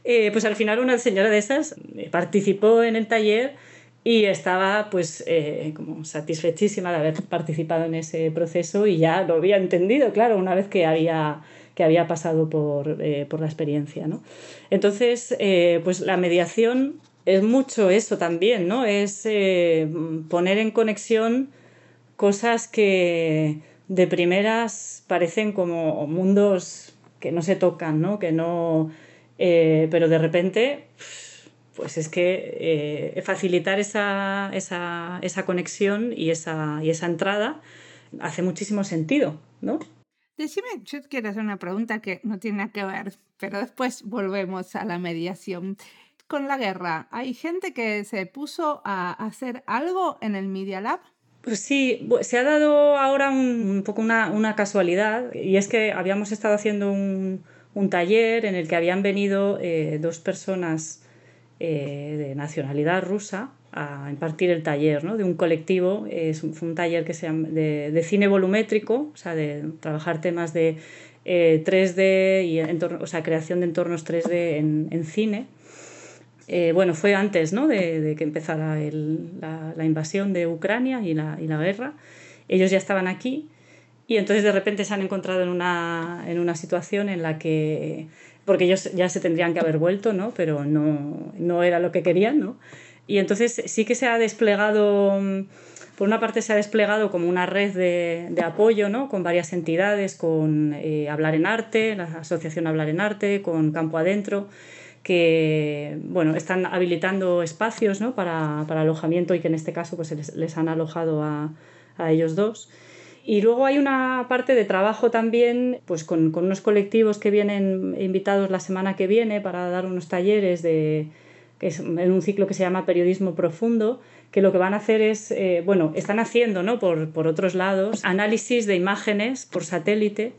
Eh, pues al final una señora de esas eh, participó en el taller y estaba pues como satisfechísima de haber participado en ese proceso y ya lo había entendido, claro, una vez que había que había pasado por, por la experiencia. ¿no? Entonces, pues la mediación es mucho eso también, ¿no? Es poner en conexión cosas que de primeras parecen como mundos que no se tocan, ¿no? Que no eh, pero de repente, pues es que eh, facilitar esa, esa, esa, conexión y esa, y esa entrada hace muchísimo sentido, ¿no? Decime, yo quiero hacer una pregunta que no tiene nada que ver, pero después volvemos a la mediación. Con la guerra, ¿hay gente que se puso a hacer algo en el Media Lab? Pues sí, se ha dado ahora un, poco una, casualidad y es que habíamos estado haciendo un, taller en el que habían venido eh, dos personas eh, de nacionalidad rusa a impartir el taller ¿no? de un colectivo. Es un, fue un taller que se de, cine volumétrico, o sea, de trabajar temas de 3D eh, y o sea, creación de entornos 3D en, en cine. Eh, bueno, fue antes ¿no? de, que empezara la, invasión de Ucrania y la, guerra. Ellos ya estaban aquí y entonces de repente se han encontrado en una, en una situación en la que, porque ellos ya se tendrían que haber vuelto, ¿no? pero no, no era lo que querían. ¿no? Y entonces sí que se ha desplegado, por una parte se ha desplegado como una red de, de apoyo ¿no? con varias entidades, con eh, Hablar en Arte, la Asociación Hablar en Arte, con Campo Adentro que bueno, están habilitando espacios ¿no? para, para, alojamiento y que en este caso pues, les, les han alojado a, a, ellos dos. Y luego hay una parte de trabajo también pues, con, con, unos colectivos que vienen invitados la semana que viene para dar unos talleres de, que es en un ciclo que se llama Periodismo Profundo, que lo que van a hacer es, eh, bueno, están haciendo ¿no? por, por otros lados análisis de imágenes por satélite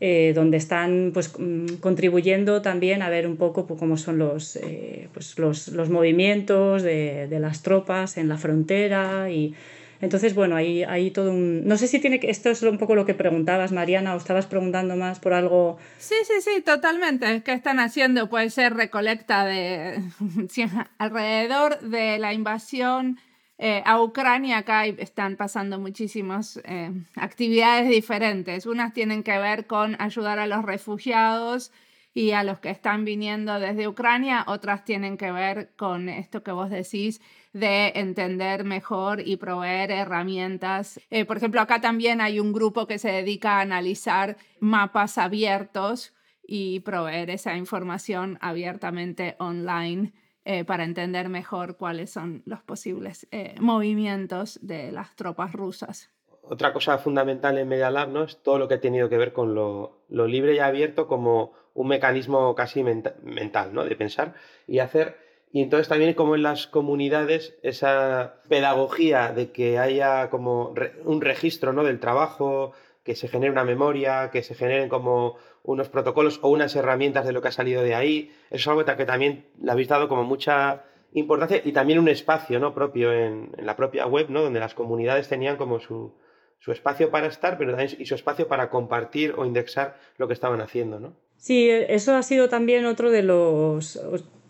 eh, donde están pues, mm, contribuyendo también a ver un poco pues, cómo son los, eh, pues, los, los movimientos de, de, las tropas en la frontera y entonces bueno hay, hay todo un no sé si tiene que esto es un poco lo que preguntabas Mariana o estabas preguntando más por algo. Sí sí sí totalmente. Qué están haciendo puede ser recolecta de alrededor de la invasión eh, a Ucrania acá están pasando muchísimas eh, actividades diferentes. Unas tienen que ver con ayudar a los refugiados y a los que están viniendo desde Ucrania, otras tienen que ver con esto que vos decís de entender mejor y proveer herramientas. Eh, por ejemplo, acá también hay un grupo que se dedica a analizar mapas abiertos y proveer esa información abiertamente online eh, para entender mejor cuáles son los posibles eh, movimientos de las tropas rusas. Otra cosa fundamental en Media Lab ¿no? es todo lo que ha tenido que ver con lo, libre y abierto como un mecanismo casi mental ¿no? de pensar y hacer. Y entonces también como en las comunidades esa pedagogía de que haya como un registro ¿no? del trabajo, que se genere una memoria, que se generen como unos protocolos o unas herramientas de lo que ha salido de ahí. Eso es algo que también le habéis dado como mucha importancia y también un espacio ¿no? propio en, la propia web, ¿no? donde las comunidades tenían como su, su espacio para estar, pero también y su espacio para compartir o indexar lo que estaban haciendo, ¿no? Sí, eso ha sido también otro de los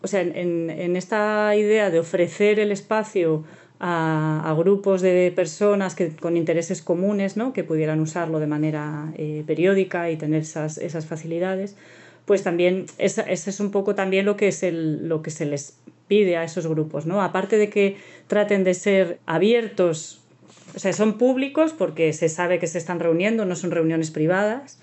o sea, en, en esta idea de ofrecer el espacio a, grupos de personas que, con intereses comunes, ¿no? que pudieran usarlo de manera eh, periódica y tener esas, esas facilidades, pues también ese es un poco también lo que, es el, lo que se les pide a esos grupos. ¿no? Aparte de que traten de ser abiertos, o sea, son públicos porque se sabe que se están reuniendo, no son reuniones privadas,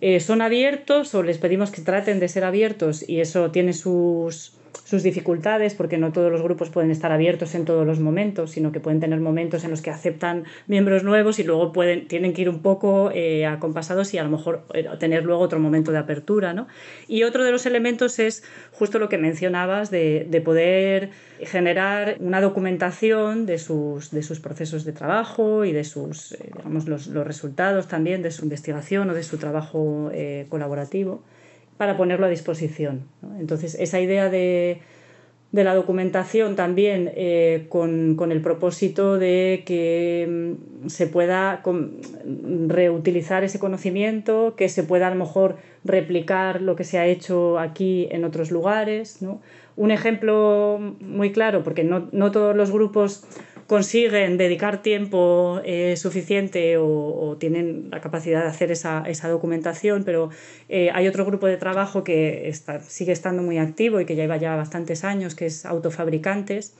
eh, son abiertos o les pedimos que traten de ser abiertos y eso tiene sus, sus dificultades, porque no todos los grupos pueden estar abiertos en todos los momentos, sino que pueden tener momentos en los que aceptan miembros nuevos y luego pueden, tienen que ir un poco eh, acompasados y a lo mejor eh, tener luego otro momento de apertura. ¿no? Y otro de los elementos es justo lo que mencionabas de, de poder generar una documentación de sus, de sus procesos de trabajo y de sus, eh, digamos, los, los, resultados también de su investigación o de su trabajo colaborativo para ponerlo a disposición. Entonces, esa idea de, la documentación también eh, con, el propósito de que mm, se pueda reutilizar ese conocimiento, que se pueda a lo mejor replicar lo que se ha hecho aquí en otros lugares. Un ejemplo muy claro, porque no, no todos los grupos consiguen dedicar tiempo eh, suficiente o, tienen la capacidad de hacer esa, documentación, pero eh, hay otro grupo de trabajo que está, sigue estando muy activo y que lleva ya bastantes años, que es Autofabricantes,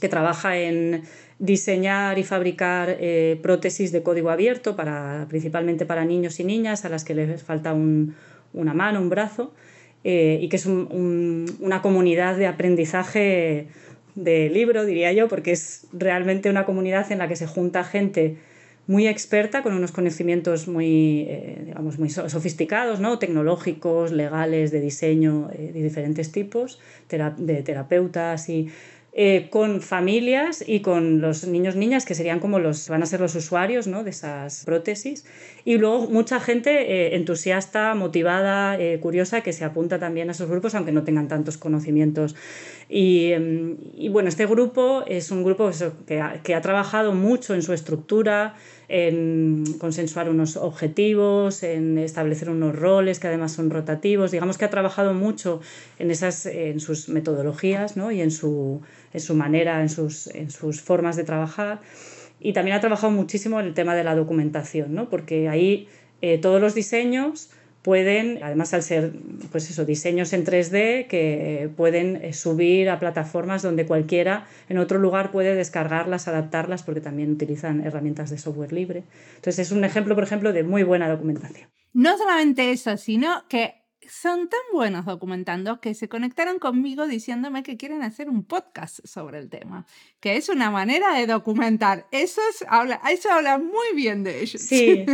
que trabaja en diseñar y fabricar eh, prótesis de código abierto, para, principalmente para niños y niñas a las que les falta una mano, un brazo, y que es una comunidad de aprendizaje de libro, diría yo, porque es realmente una comunidad en la que se junta gente muy experta, con unos conocimientos muy, eh, digamos, muy sofisticados, ¿no? tecnológicos, legales, de diseño, eh, de diferentes tipos, de terapeutas y eh, con familias y con los niños niñas que serían como los van a ser los usuarios ¿no? de esas prótesis y luego mucha gente entusiasta motivada curiosa que se apunta también a esos grupos aunque no tengan tantos conocimientos y, em, y bueno este grupo es un grupo que ha, que ha trabajado mucho en su estructura en consensuar unos objetivos, en establecer unos roles que además son rotativos. Digamos que ha trabajado mucho en, esas, en sus metodologías ¿no? y en su, en su manera, en sus, en sus formas de trabajar. Y también ha trabajado muchísimo en el tema de la documentación, ¿no? porque ahí eh, todos los diseños pueden, además al ser pues eso, diseños en 3D que pueden eh, subir a plataformas donde cualquiera en otro lugar puede descargarlas, adaptarlas, porque también utilizan herramientas de software libre. Entonces es un ejemplo, por ejemplo, de muy buena documentación. No solamente eso, sino que son tan buenos documentando que se conectaron conmigo diciéndome que quieren hacer un podcast sobre el tema, que es una manera de documentar. Eso, habla, eso habla muy bien de ellos. Sí,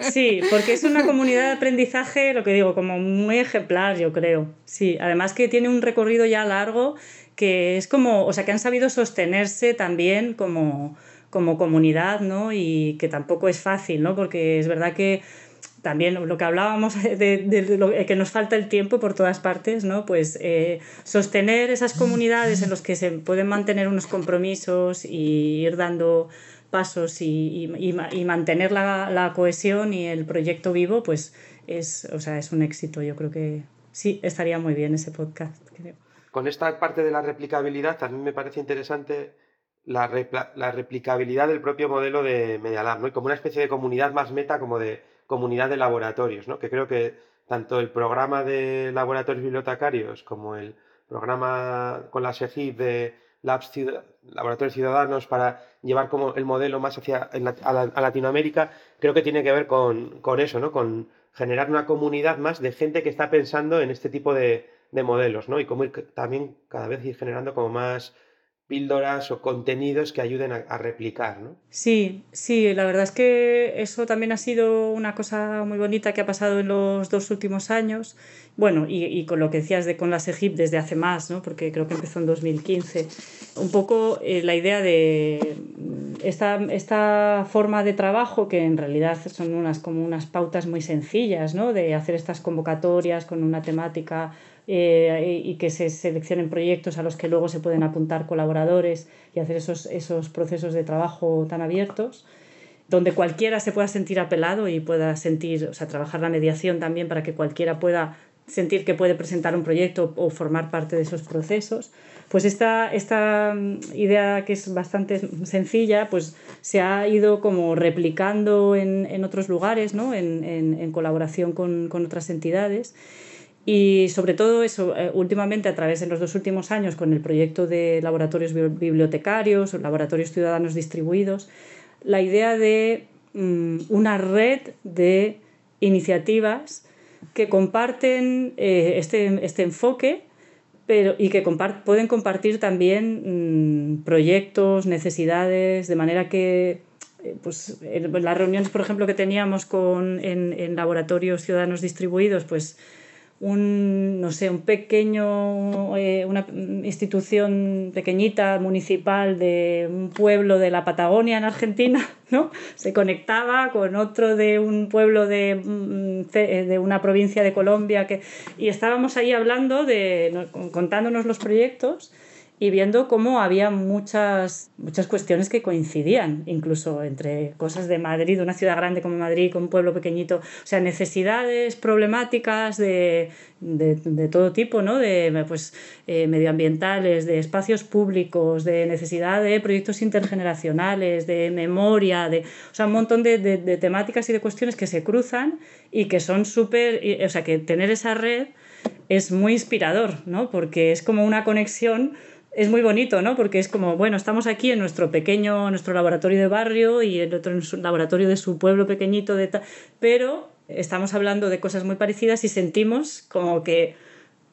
sí, porque es una comunidad de aprendizaje, lo que digo, como muy ejemplar, yo creo. Sí, además que tiene un recorrido ya largo que es como, o sea, que han sabido sostenerse también como, como comunidad, ¿no? Y que tampoco es fácil, ¿no? Porque es verdad que también lo que hablábamos de, que nos falta el tiempo por todas partes, ¿no? Pues eh, sostener esas comunidades en las que se pueden mantener unos compromisos y ir dando pasos y, y, mantener la, la, cohesión y el proyecto vivo, pues es, o sea, es un éxito. Yo creo que sí, estaría muy bien ese podcast. Con esta parte de la replicabilidad también me parece interesante la, la replicabilidad del propio modelo de Media Lab, ¿no? Y como una especie de comunidad más meta, como de comunidad de laboratorios, ¿no? que creo que tanto el programa de laboratorios bibliotecarios como el programa con la SEGIP de Labs Laboratorios Ciudadanos para llevar como el modelo más hacia a, Latinoamérica, creo que tiene que ver con, eso, ¿no? con generar una comunidad más de gente que está pensando en este tipo de, de modelos, ¿no? Y cómo también cada vez ir generando como más píldoras o contenidos que ayuden a, replicar, ¿no? Sí, sí, la verdad es que eso también ha sido una cosa muy bonita que ha pasado en los dos últimos años. Bueno, y, con lo que decías de con las EGIP desde hace más, ¿no? Porque creo que empezó en 2015. Un poco eh, la idea de esta, esta forma de trabajo que en realidad son unas como unas pautas muy sencillas, ¿no? De hacer estas convocatorias con una temática eh, y que se seleccionen proyectos a los que luego se pueden apuntar colaboradores y hacer esos, esos procesos de trabajo tan abiertos, donde cualquiera se pueda sentir apelado y pueda sentir, o sea, trabajar la mediación también para que cualquiera pueda sentir que puede presentar un proyecto o formar parte de esos procesos. Pues esta, esta mm, idea que es bastante sencilla, pues se ha ido como replicando en, en otros lugares, ¿no? en, en, en colaboración con, con, otras entidades. Y sobre todo eso, eh, últimamente a través de los dos últimos años con el proyecto de laboratorios bibliotecarios o laboratorios ciudadanos distribuidos, la idea de mm, una red de iniciativas que comparten eh, este, este, enfoque pero, y que pueden compartir también mm, proyectos, necesidades, de manera que eh, pues, en las reuniones, por ejemplo, que teníamos con, en, en laboratorios ciudadanos distribuidos, pues un, no sé, un pequeño, eh, una institución pequeñita, municipal de un pueblo de la Patagonia en Argentina, ¿no? Se conectaba con otro de un pueblo de, mm, de una provincia de Colombia que, y estábamos ahí hablando, de, contándonos los proyectos y viendo cómo había muchas, muchas cuestiones que coincidían, incluso entre cosas de Madrid, una ciudad grande como Madrid, con un pueblo pequeñito, o sea, necesidades problemáticas de, de, de todo tipo, ¿no? de pues, eh, medioambientales, de espacios públicos, de necesidad de proyectos intergeneracionales, de memoria, de, o sea, un montón de, de temáticas y de cuestiones que se cruzan y que son súper, o sea, que tener esa red es muy inspirador, ¿no? porque es como una conexión es muy bonito, ¿no? Porque es como, bueno, estamos aquí en nuestro pequeño, nuestro laboratorio de barrio y el otro en su laboratorio de su pueblo pequeñito, de pero estamos hablando de cosas muy parecidas y sentimos como que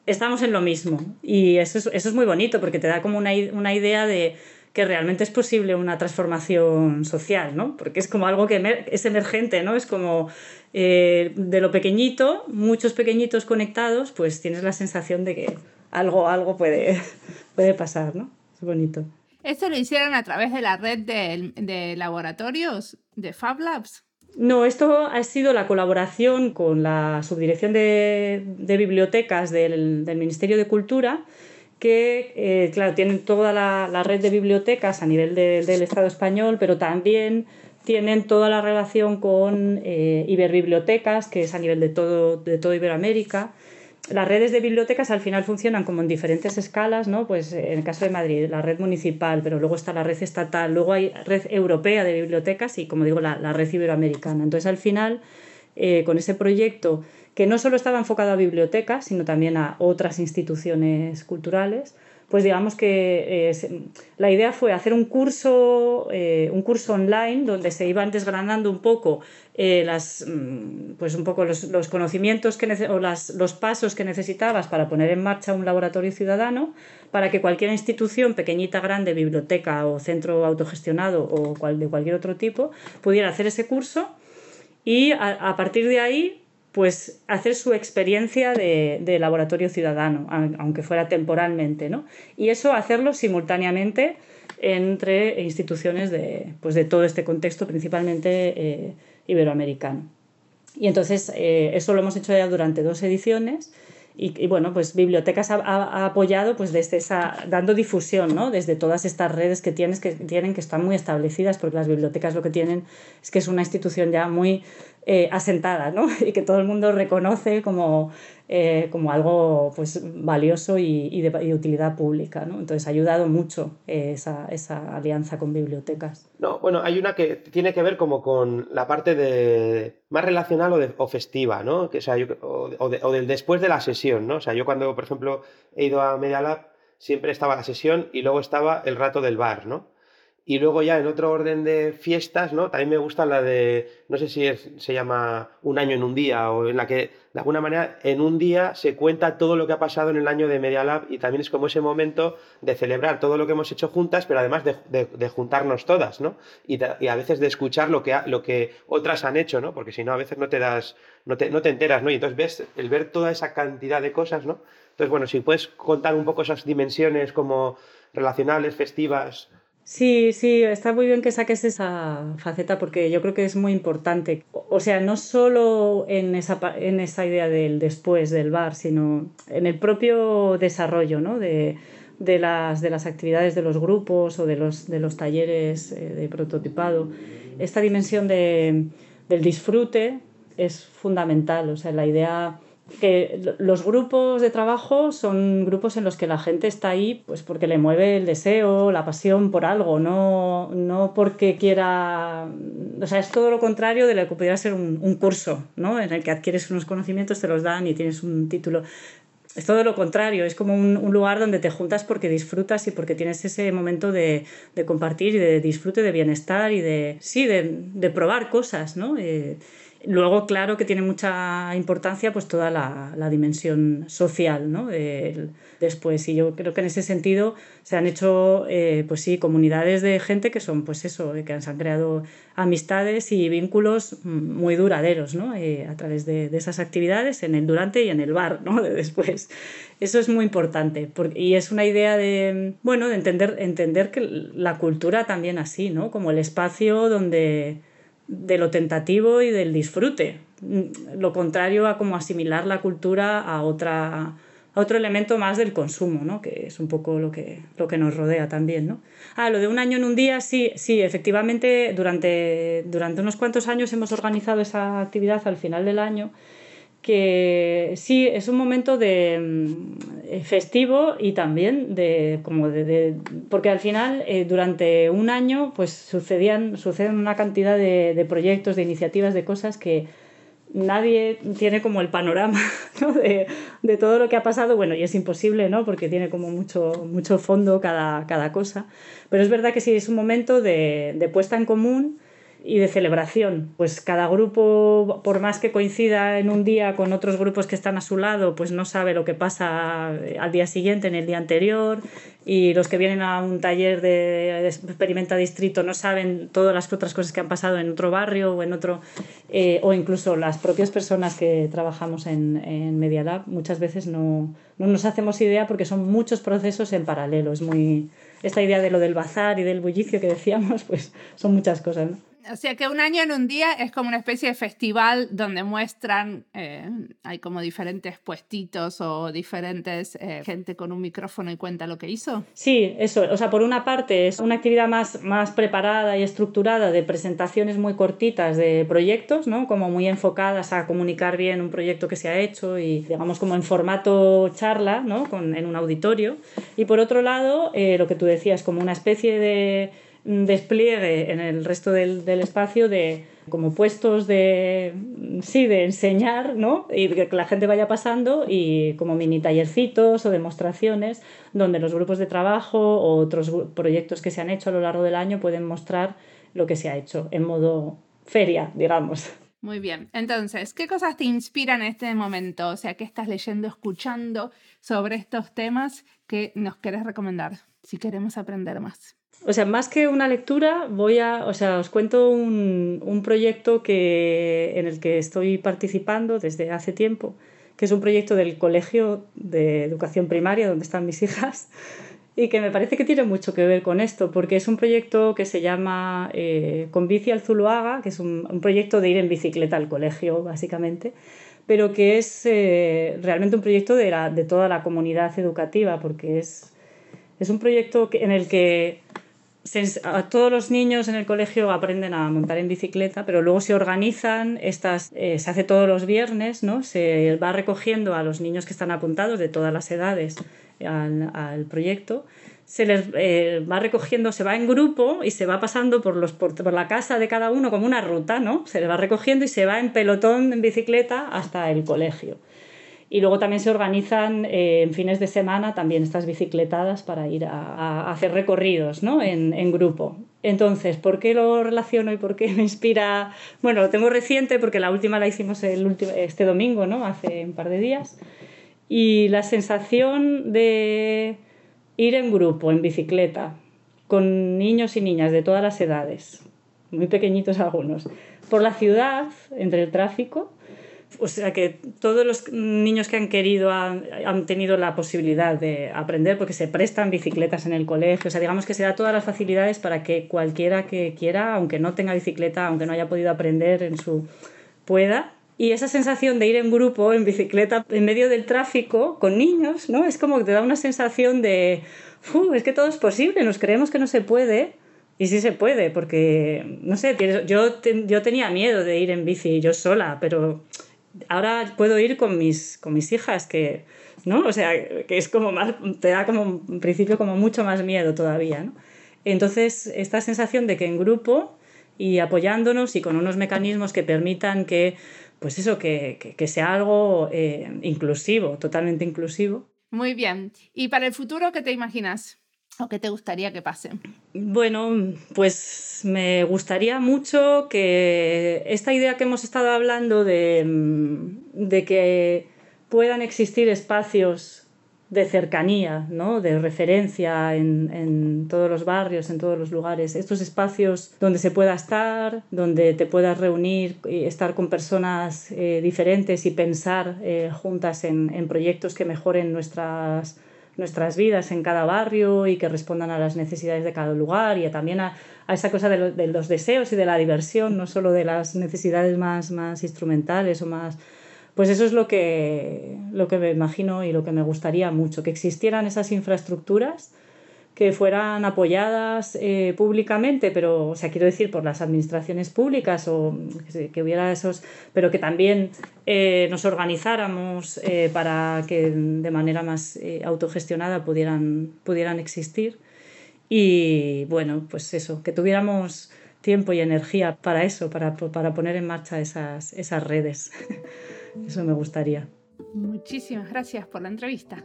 estamos en lo mismo. Y eso es, eso es muy bonito porque te da como una, una idea de que realmente es posible una transformación social, ¿no? Porque es como algo que es emergente, ¿no? Es como eh, de lo pequeñito, muchos pequeñitos conectados, pues tienes la sensación de que algo, algo puede, puede pasar, ¿no? Es bonito. ¿Esto lo hicieron a través de la red de, de laboratorios de Fab Labs? No, esto ha sido la colaboración con la Subdirección de, de Bibliotecas del, del, Ministerio de Cultura, que, eh, claro, tienen toda la, la, red de bibliotecas a nivel de, del Estado español, pero también tienen toda la relación con eh, Iberbibliotecas, que es a nivel de todo, de todo Iberoamérica las redes de bibliotecas al final funcionan como en diferentes escalas, ¿no? Pues en el caso de Madrid, la red municipal, pero luego está la red estatal, luego hay red europea de bibliotecas y, como digo, la, la red iberoamericana. Entonces, al final, eh, con ese proyecto, que no solo estaba enfocado a bibliotecas, sino también a otras instituciones culturales, pues digamos que eh, la idea fue hacer un curso, eh, un curso online donde se iban desgranando un poco, eh, las, mm, pues un poco los, los conocimientos que o las, los pasos que necesitabas para poner en marcha un laboratorio ciudadano, para que cualquier institución, pequeñita, grande, biblioteca o centro autogestionado o cual, de cualquier otro tipo, pudiera hacer ese curso. Y a, a partir de ahí pues hacer su experiencia de, de, laboratorio ciudadano, aunque fuera temporalmente, ¿no? Y eso hacerlo simultáneamente entre instituciones de, pues de todo este contexto, principalmente eh, iberoamericano. Y entonces eh, eso lo hemos hecho ya durante dos ediciones y, bueno, pues Bibliotecas ha, ha, apoyado pues desde esa, dando difusión, ¿no? Desde todas estas redes que, tienes, que tienen, que están muy establecidas, porque las bibliotecas lo que tienen es que es una institución ya muy eh, asentada, ¿no? Y que todo el mundo reconoce como, eh, como algo pues, valioso y, y, de, utilidad pública, ¿no? Entonces ha ayudado mucho eh, esa, esa alianza con bibliotecas. No, bueno, hay una que tiene que ver como con la parte de más relacional o, o festiva, ¿no? Que, o, sea, o, o del después de la sesión ¿no? O sea, yo cuando, por ejemplo, he ido a Media Lab, siempre estaba la sesión y luego estaba el rato del bar, ¿no? Y luego ya en otro orden de fiestas, ¿no? También me gusta la de, no sé si se llama Un año en un día, o en la que de alguna manera en un día se cuenta todo lo que ha pasado en el año de Media Lab y también es como ese momento de celebrar todo lo que hemos hecho juntas, pero además de, de, juntarnos todas, ¿no? Y, y, a veces de escuchar lo que, lo que otras han hecho, ¿no? Porque si no, a veces no te das, no te, no te enteras, ¿no? Y entonces ves el ver toda esa cantidad de cosas, ¿no? Entonces, bueno, si puedes contar un poco esas dimensiones como relacionales, festivas, Sí, sí, está muy bien que saques esa faceta porque yo creo que es muy importante. O sea, no solo en esa, en esa idea del después del bar, sino en el propio desarrollo ¿no? de, de, las, de las actividades de los grupos o de los, de los talleres eh, de prototipado. Esta dimensión de, del disfrute es fundamental. O sea, la idea que los grupos de trabajo son grupos en los que la gente está ahí pues porque le mueve el deseo, la pasión por algo, no, no porque quiera... O sea, es todo lo contrario de lo que pudiera ser un, curso, ¿no? En el que adquieres unos conocimientos, te los dan y tienes un título. Es todo lo contrario, es como un, un, lugar donde te juntas porque disfrutas y porque tienes ese momento de, de compartir y de disfrute, de bienestar y de, sí, de, de probar cosas, ¿no? Eh, Luego, claro que tiene mucha importancia pues toda la, la dimensión social ¿no? después. Y yo creo que en ese sentido se han hecho eh, pues sí, comunidades de gente que son pues eso, que se han creado amistades y vínculos muy duraderos ¿no? Eh, a través de, de, esas actividades en el durante y en el bar ¿no? de después. Eso es muy importante porque, y es una idea de, bueno, de entender, entender que la cultura también así, ¿no? como el espacio donde de lo tentativo y del disfrute. Lo contrario a como asimilar la cultura a, otra, a otro elemento más del consumo, ¿no? que es un poco lo que, lo que nos rodea también. ¿no? Ah, lo de un año en un día, sí, sí, efectivamente, durante, durante unos cuantos años hemos organizado esa actividad al final del año que sí, es un momento de mm, festivo y también de como de, porque al final eh, durante un año pues sucedían suceden una cantidad de, de, proyectos, de iniciativas, de cosas que nadie tiene como el panorama ¿no? de, de, todo lo que ha pasado, bueno, y es imposible, ¿no? Porque tiene como mucho, mucho fondo cada, cada cosa, pero es verdad que sí es un momento de, de puesta en común y de celebración. Pues cada grupo, por más que coincida en un día con otros grupos que están a su lado, pues no sabe lo que pasa al día siguiente, en el día anterior, y los que vienen a un taller de, Experimenta Distrito no saben todas las otras cosas que han pasado en otro barrio o en otro, eh, o incluso las propias personas que trabajamos en, en Media Lab, muchas veces no, no nos hacemos idea porque son muchos procesos en paralelo. Es muy, esta idea de lo del bazar y del bullicio que decíamos, pues son muchas cosas. ¿no? O sea que un año en un día es como una especie de festival donde muestran, eh, hay como diferentes puestitos o diferentes eh, gente con un micrófono y cuenta lo que hizo. Sí, eso. O sea, por una parte es una actividad más, más preparada y estructurada de presentaciones muy cortitas de proyectos, ¿no? Como muy enfocadas a comunicar bien un proyecto que se ha hecho y digamos como en formato charla, ¿no? Con, en un auditorio. Y por otro lado, eh, lo que tú decías, como una especie de despliegue en el resto del, del, espacio de como puestos de sí de enseñar no y que la gente vaya pasando y como mini tallercitos o demostraciones donde los grupos de trabajo o otros proyectos que se han hecho a lo largo del año pueden mostrar lo que se ha hecho en modo feria digamos muy bien. Entonces, ¿qué cosas te inspiran en este momento? O sea, ¿qué estás leyendo, escuchando sobre estos temas que nos querés recomendar si queremos aprender más? O sea, más que una lectura, voy a, o sea, os cuento un, un proyecto que, en el que estoy participando desde hace tiempo, que es un proyecto del Colegio de Educación Primaria, donde están mis hijas, y que me parece que tiene mucho que ver con esto, porque es un proyecto que se llama eh, Con Bici al Zuluaga, que es un, un, proyecto de ir en bicicleta al colegio, básicamente, pero que es eh, realmente un proyecto de, la, de toda la comunidad educativa, porque es, es un proyecto que, en el que a todos los niños en el colegio aprenden a montar en bicicleta, pero luego se organizan, estas, eh, se hace todos los viernes, ¿no? se va recogiendo a los niños que están apuntados de todas las edades al, al proyecto, se les eh, va recogiendo, se va en grupo y se va pasando por, los, por, la casa de cada uno como una ruta, ¿no? se les va recogiendo y se va en pelotón en bicicleta hasta el colegio. Y luego también se organizan eh, en fines de semana también estas bicicletadas para ir a, hacer recorridos ¿no? en, en, grupo. Entonces, ¿por qué lo relaciono y por qué me inspira? Bueno, lo tengo reciente porque la última la hicimos el último, este domingo, ¿no? hace un par de días. Y la sensación de ir en grupo, en bicicleta, con niños y niñas de todas las edades, muy pequeñitos algunos, por la ciudad, entre el tráfico, o sea que todos los niños que han querido han, han, tenido la posibilidad de aprender porque se prestan bicicletas en el colegio. O sea, digamos que se da todas las facilidades para que cualquiera que quiera, aunque no tenga bicicleta, aunque no haya podido aprender en su pueda. Y esa sensación de ir en grupo, en bicicleta, en medio del tráfico, con niños, ¿no? Es como que te da una sensación de, es que todo es posible, nos creemos que no se puede, y sí se puede, porque, no sé, yo, yo tenía miedo de ir en bici yo sola, pero ahora puedo ir con mis, con mis hijas, que, ¿no? O sea, que es como más, te da como, en principio, como mucho más miedo todavía, ¿no? Entonces, esta sensación de que en grupo y apoyándonos y con unos mecanismos que permitan que, pues eso, que, que, sea algo eh, inclusivo, totalmente inclusivo. Muy bien. ¿Y para el futuro qué te imaginas? ¿O qué te gustaría que pase? Bueno, pues me gustaría mucho que esta idea que hemos estado hablando de, de que puedan existir espacios de cercanía, ¿no? de referencia en, en, todos los barrios, en todos los lugares. Estos espacios donde se pueda estar, donde te puedas reunir y estar con personas eh, diferentes y pensar eh, juntas en, en, proyectos que mejoren nuestras, nuestras vidas en cada barrio y que respondan a las necesidades de cada lugar y también a, a esa cosa de, de, los deseos y de la diversión, no solo de las necesidades más, más instrumentales o más pues eso es lo que, lo que me imagino y lo que me gustaría mucho, que existieran esas infraestructuras que fueran apoyadas eh, públicamente, pero, o sea, quiero decir, por las administraciones públicas o que, hubiera esos, pero que también eh, nos organizáramos eh, para que de manera más autogestionada pudieran, pudieran existir. Y bueno, pues eso, que tuviéramos tiempo y energía para eso, para, para poner en marcha esas, esas redes. Eso me gustaría. Muchísimas gracias por la entrevista.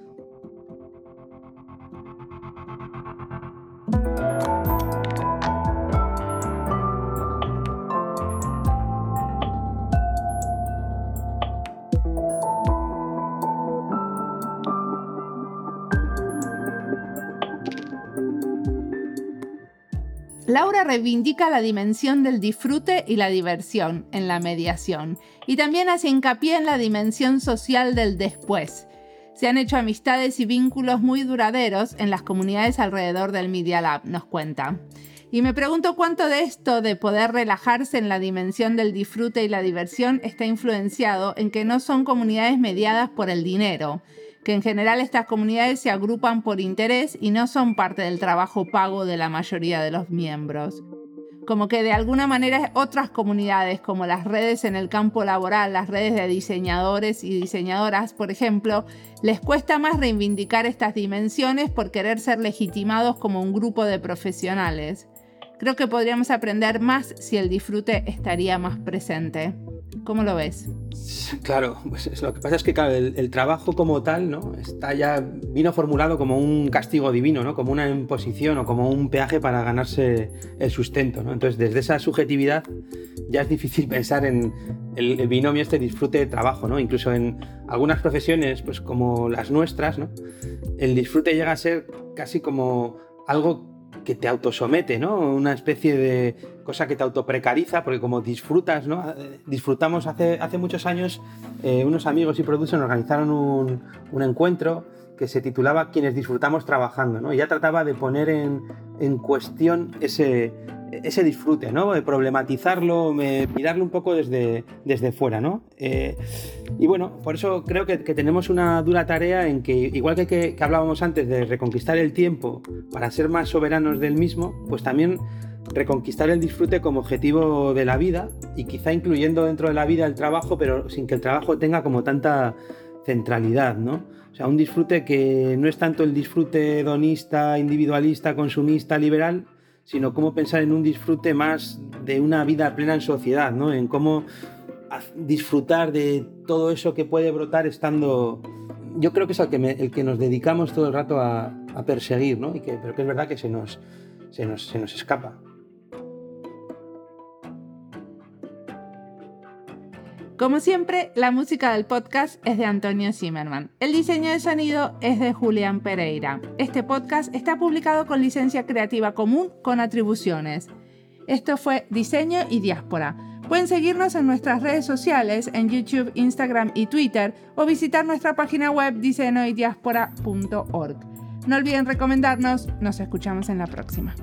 Reivindica la dimensión del disfrute y la diversión en la mediación y también hace hincapié en la dimensión social del después. Se han hecho amistades y vínculos muy duraderos en las comunidades alrededor del Media Lab, nos cuenta. Y me pregunto cuánto de esto de poder relajarse en la dimensión del disfrute y la diversión está influenciado en que no son comunidades mediadas por el dinero, que en general estas comunidades se agrupan por interés y no son parte del trabajo pago de la mayoría de los miembros. Como que de alguna manera otras comunidades, como las redes en el campo laboral, las redes de diseñadores y diseñadoras, por ejemplo, les cuesta más reivindicar estas dimensiones por querer ser legitimados como un grupo de profesionales. Creo que podríamos aprender más si el disfrute estaría más presente. ¿Cómo lo ves? Claro, pues lo que pasa es que el, trabajo como tal, ¿no? Está ya, vino formulado como un castigo divino, ¿no? Como una imposición o como un peaje para ganarse el sustento, ¿no? Entonces, desde esa subjetividad ya es difícil pensar en el, binomio este disfrute de trabajo, ¿no? Incluso en algunas profesiones, pues como las nuestras, ¿no? El disfrute llega a ser casi como algo que te autosomete, ¿no? Una especie de cosa que te autoprecariza, porque como disfrutas, ¿no? Disfrutamos hace, hace muchos años, eh, unos amigos y producers organizaron un, un, encuentro que se titulaba Quienes disfrutamos trabajando, ¿no? Y ya trataba de poner en, en cuestión ese, ese disfrute, ¿no? De problematizarlo, mirarlo un poco desde, desde fuera, ¿no? Eh, y bueno, por eso creo que, tenemos una dura tarea en que, igual que, que, hablábamos antes de reconquistar el tiempo para ser más soberanos del mismo, pues también reconquistar el disfrute como objetivo de la vida y quizá incluyendo dentro de la vida el trabajo, pero sin que el trabajo tenga como tanta centralidad, ¿no? O sea, un disfrute que no es tanto el disfrute hedonista, individualista, consumista, liberal, sino cómo pensar en un disfrute más de una vida plena en sociedad, ¿no? En cómo disfrutar de todo eso que puede brotar estando... Yo creo que es el que, el que nos dedicamos todo el rato a, a perseguir, ¿no? Y que, pero que es verdad que se nos, se nos, se nos escapa. Como siempre, la música del podcast es de Antonio Zimmerman. El diseño de sonido es de Julián Pereira. Este podcast está publicado con licencia creativa común con atribuciones. Esto fue Diseño y Diáspora. Pueden seguirnos en nuestras redes sociales, en YouTube, Instagram y Twitter, o visitar nuestra página web diseñoydiaspora.org. No olviden recomendarnos, nos escuchamos en la próxima.